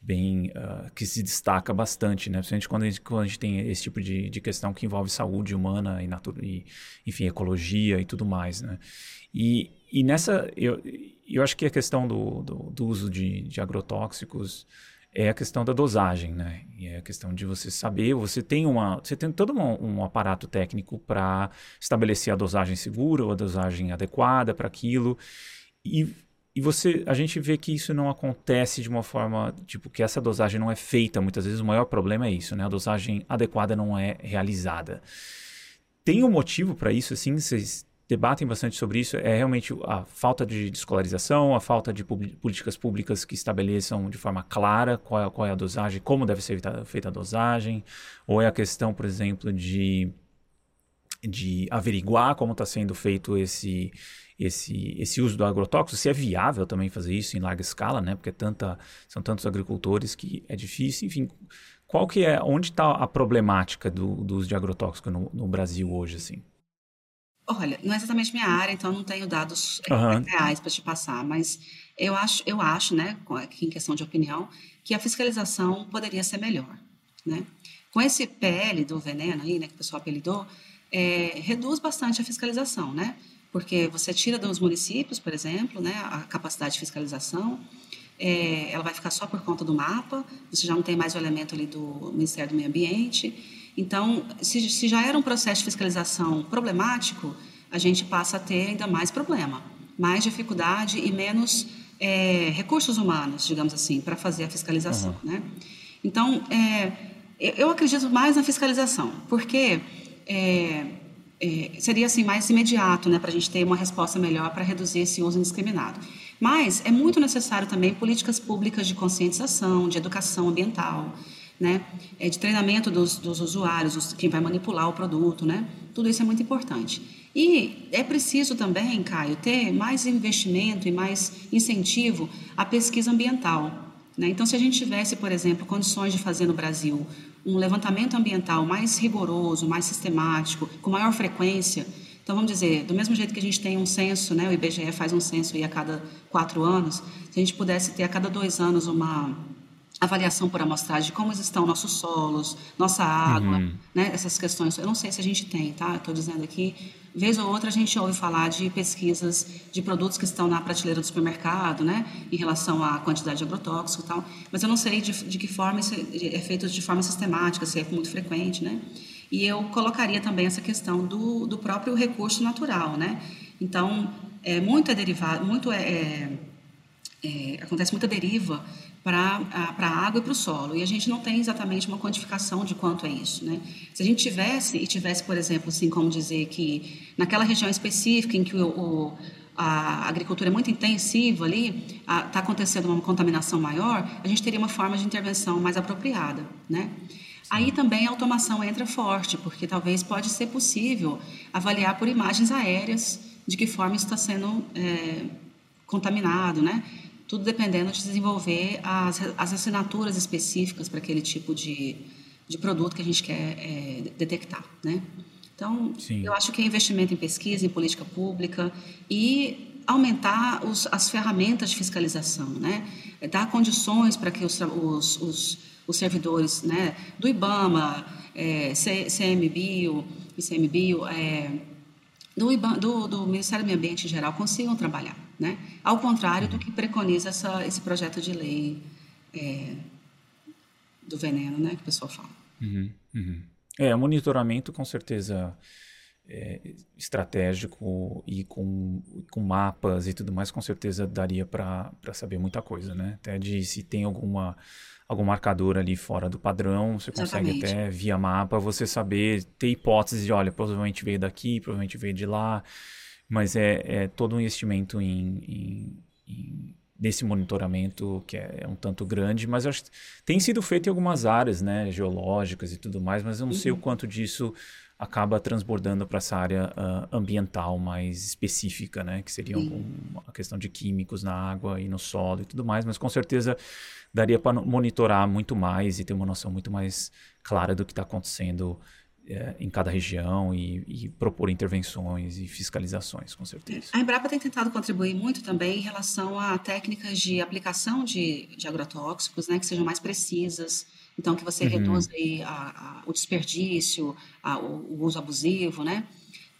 bem uh, que se destaca bastante, né? Principalmente quando a gente, quando a gente tem esse tipo de, de questão que envolve saúde humana e, natura, e enfim, ecologia e tudo mais, né? E, e nessa, eu, eu acho que a questão do, do, do uso de, de agrotóxicos é a questão da dosagem, né? E é a questão de você saber, você tem uma, você tem todo um, um aparato técnico para estabelecer a dosagem segura ou a dosagem adequada para aquilo. E, e você, a gente vê que isso não acontece de uma forma, tipo, que essa dosagem não é feita. Muitas vezes o maior problema é isso, né? A dosagem adequada não é realizada. Tem um motivo para isso, assim? Vocês debatem bastante sobre isso é realmente a falta de escolarização, a falta de políticas públicas que estabeleçam de forma clara qual é, qual é a dosagem, como deve ser feita a dosagem, ou é a questão, por exemplo, de, de averiguar como está sendo feito esse, esse, esse uso do agrotóxico, se é viável também fazer isso em larga escala, né? Porque é tanta, são tantos agricultores que é difícil, enfim. Qual que é, onde está a problemática do, do uso de agrotóxico no, no Brasil hoje, assim? Olha, não é exatamente minha área, então não tenho dados uhum. reais para te passar, mas eu acho, eu acho, né, aqui em questão de opinião, que a fiscalização poderia ser melhor, né? Com esse PL do veneno aí, né, que o pessoal apelidou, é, reduz bastante a fiscalização, né? Porque você tira dos municípios, por exemplo, né, a capacidade de fiscalização, é, ela vai ficar só por conta do mapa, você já não tem mais o elemento ali do Ministério do Meio Ambiente, então, se, se já era um processo de fiscalização problemático, a gente passa a ter ainda mais problema, mais dificuldade e menos é, recursos humanos, digamos assim, para fazer a fiscalização. Uhum. Né? Então, é, eu acredito mais na fiscalização, porque é, é seria assim mais imediato, né, para a gente ter uma resposta melhor para reduzir esse uso indiscriminado. Mas é muito necessário também políticas públicas de conscientização, de educação ambiental, né? É de treinamento dos, dos usuários, os, quem vai manipular o produto, né? Tudo isso é muito importante. E é preciso também, Caio, ter mais investimento e mais incentivo à pesquisa ambiental. Né? Então, se a gente tivesse, por exemplo, condições de fazer no Brasil um levantamento ambiental mais rigoroso, mais sistemático, com maior frequência, então vamos dizer, do mesmo jeito que a gente tem um censo, né, o IBGE faz um censo aí a cada quatro anos, se a gente pudesse ter a cada dois anos uma avaliação por amostragem de como estão nossos solos, nossa água, uhum. né, essas questões. Eu não sei se a gente tem, tá? Estou dizendo aqui, vez ou outra a gente ouve falar de pesquisas de produtos que estão na prateleira do supermercado, né, em relação à quantidade de agrotóxico e tal, mas eu não sei de, de que forma isso é, é feito de forma sistemática, se é muito frequente, né? E eu colocaria também essa questão do, do próprio recurso natural, né? Então, é muito é derivado, muito é, é, é acontece muita deriva para a água e para o solo. E a gente não tem exatamente uma quantificação de quanto é isso. Né? Se a gente tivesse, e tivesse, por exemplo, assim, como dizer que naquela região específica em que o, o a agricultura é muito intensiva ali, está acontecendo uma contaminação maior, a gente teria uma forma de intervenção mais apropriada, né? Aí também a automação entra forte, porque talvez pode ser possível avaliar por imagens aéreas de que forma está sendo é, contaminado, né? Tudo dependendo de desenvolver as, as assinaturas específicas para aquele tipo de, de produto que a gente quer é, detectar, né? Então, Sim. eu acho que é investimento em pesquisa, em política pública e aumentar os, as ferramentas de fiscalização, né? É dar condições para que os, os, os, os, servidores né, do IBAMA, é, CMBio, ICMBio, é, do, IBAMA, do, do Ministério do Meio Ambiente em geral consigam trabalhar né? Ao contrário do que preconiza essa, esse projeto de lei é, do veneno, né, que o pessoal fala. Uhum, uhum. É, monitoramento com certeza é, estratégico e com, com mapas e tudo mais, com certeza daria para saber muita coisa, né? Até de se tem alguma algum marcador ali fora do padrão, você consegue Exatamente. até via mapa você saber ter hipóteses de, olha, provavelmente veio daqui, provavelmente veio de lá. Mas é, é todo um investimento em, em, em nesse monitoramento que é, é, um tanto grande, mas acho que tem sido feito em algumas áreas, né, geológicas e tudo mais, mas eu não uhum. sei o uhum. quanto disso acaba transbordando para essa área uh, ambiental mais específica, né, que seria um, uma questão de químicos na água e no solo e tudo mais, mas com certeza daria para monitorar muito mais e ter uma noção muito mais clara do que está acontecendo é, em cada região e, e, propor intervenções e fiscalizações, com certeza. A Embrapa tem tentado contribuir muito também em relação a técnicas de aplicação de, de agrotóxicos, né, que sejam mais precisas, então que você uhum. reduza a, a, o desperdício, a, o, o, uso abusivo, né?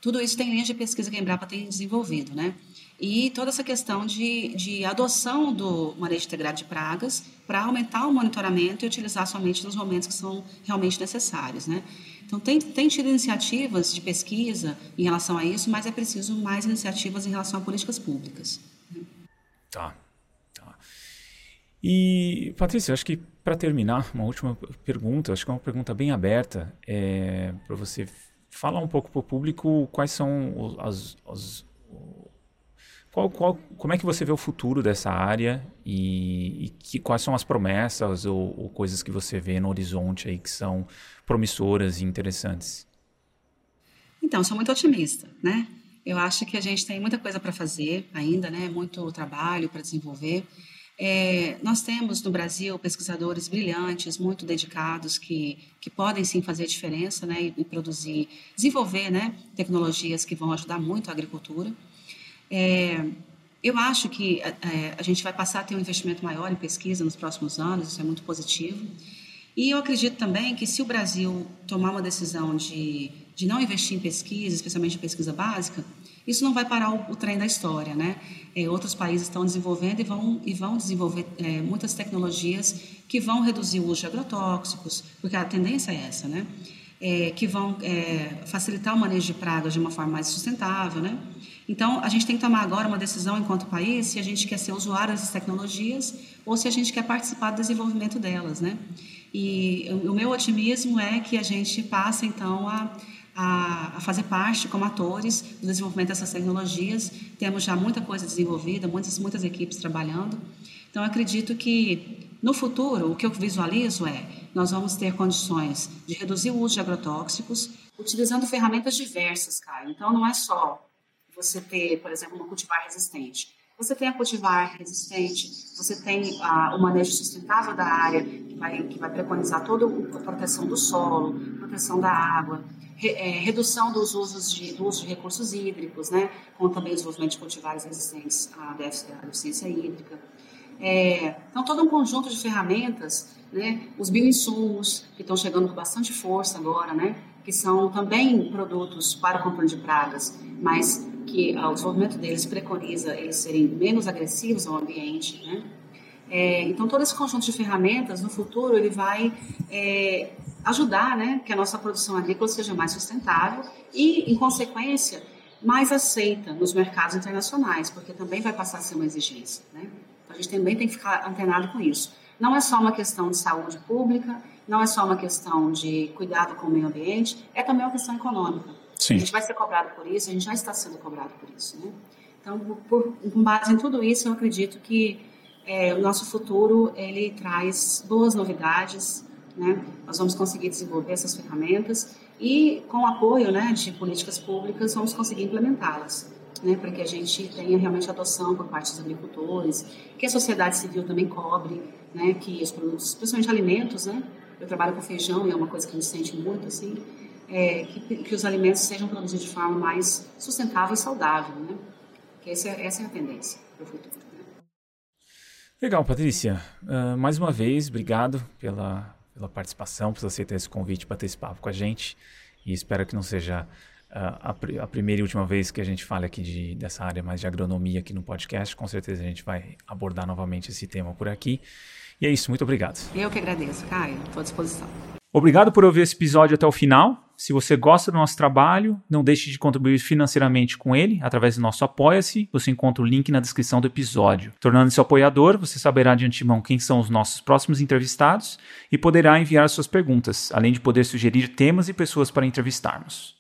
Tudo isso tem linhas de pesquisa que a Embrapa tem desenvolvido, né? E toda essa questão de, de adoção do manejo integrado de pragas para aumentar o monitoramento e utilizar somente nos momentos que são realmente necessários, né? Então, tem, tem tido iniciativas de pesquisa em relação a isso, mas é preciso mais iniciativas em relação a políticas públicas. Tá. tá. E, Patrícia, acho que para terminar, uma última pergunta, acho que é uma pergunta bem aberta, é, para você falar um pouco para o público quais são as, as qual, qual, como é que você vê o futuro dessa área e, e que, quais são as promessas ou, ou, coisas que você vê no horizonte aí que são promissoras e interessantes? Então, sou muito otimista, né? Eu acho que a gente tem muita coisa para fazer ainda, né? Muito trabalho para desenvolver. É, nós temos no Brasil pesquisadores brilhantes, muito dedicados, que, que podem sim fazer diferença né, e, e produzir, desenvolver né, tecnologias que vão ajudar muito a agricultura. É, eu acho que é, a gente vai passar a ter um investimento maior em pesquisa nos próximos anos, isso é muito positivo. E eu acredito também que se o Brasil tomar uma decisão de, de não investir em pesquisa, especialmente em pesquisa básica, isso não vai parar o, o trem da história, né? É, outros países estão desenvolvendo e vão, e vão desenvolver é, muitas tecnologias que vão reduzir o uso de agrotóxicos, porque a tendência é essa, né? É, que vão é, facilitar o manejo de pragas de uma forma mais sustentável, né? Então, a gente tem que tomar agora uma decisão enquanto país se a gente quer ser usuário dessas tecnologias ou se a gente quer participar do desenvolvimento delas, né? E o meu otimismo é que a gente passe, então, a, a, fazer parte como atores do desenvolvimento dessas tecnologias. Temos já muita coisa desenvolvida, muitas, muitas equipes trabalhando. Então, acredito que no futuro, o que eu visualizo é nós vamos ter condições de reduzir o uso de agrotóxicos utilizando ferramentas diversas, Caio. Então, não é só você ter, por exemplo, uma cultivar resistente. Você tem a cultivar resistente, você tem a, o manejo sustentável da área, vai, que vai preconizar toda a proteção do solo, proteção da água, re, é, redução dos usos de, do uso de recursos hídricos, né, com também o desenvolvimento de cultivares resistentes à deficiência hídrica. É, então, todo um conjunto de ferramentas, né, os bioinsumos, que estão chegando com bastante força agora, né, que são também produtos para o controle de pragas, mas que o desenvolvimento deles preconiza eles serem menos agressivos ao ambiente, né? É, então, todo esse conjunto de ferramentas, no futuro, ele vai é, ajudar né, que a nossa produção agrícola seja mais sustentável e, em consequência, mais aceita nos mercados internacionais, porque também vai passar a ser uma exigência. Né? Então, a gente também tem que ficar antenado com isso. Não é só uma questão de saúde pública, não é só uma questão de cuidado com o meio ambiente, é também uma questão econômica. Sim. A gente vai ser cobrado por isso, a gente já está sendo cobrado por isso. Né? Então, por, com base em tudo isso, eu acredito que é, o nosso futuro ele traz boas novidades. Né? Nós vamos conseguir desenvolver essas ferramentas e, com o apoio né, de políticas públicas, vamos conseguir implementá-las. Né, para que a gente tenha realmente adoção por parte dos agricultores, que a sociedade civil também cobre, né, que os produtos, principalmente alimentos, né, eu trabalho com feijão e é uma coisa que a gente sente muito, assim, é, que, que, os alimentos sejam produzidos de forma mais sustentável e saudável, né? Que essa, é, essa é a tendência para o futuro. Legal, Patrícia. Uh, mais uma vez, obrigado pela, pela participação, por aceitar esse convite para ter esse papo com a gente. E espero que não seja uh, a, a, primeira e última vez que a gente fale aqui de, dessa área mais de agronomia aqui no podcast. Com certeza a gente vai abordar novamente esse tema por aqui. E é isso, muito obrigado. Eu que agradeço, Caio. Estou à disposição. Obrigado por ouvir esse episódio até o final. Se você gosta do nosso trabalho, não deixe de contribuir financeiramente com ele através do nosso Apoia-se. Você encontra o link na descrição do episódio. Tornando-se apoiador, você saberá de antemão quem são os nossos próximos entrevistados e poderá enviar suas perguntas, além de poder sugerir temas e pessoas para entrevistarmos.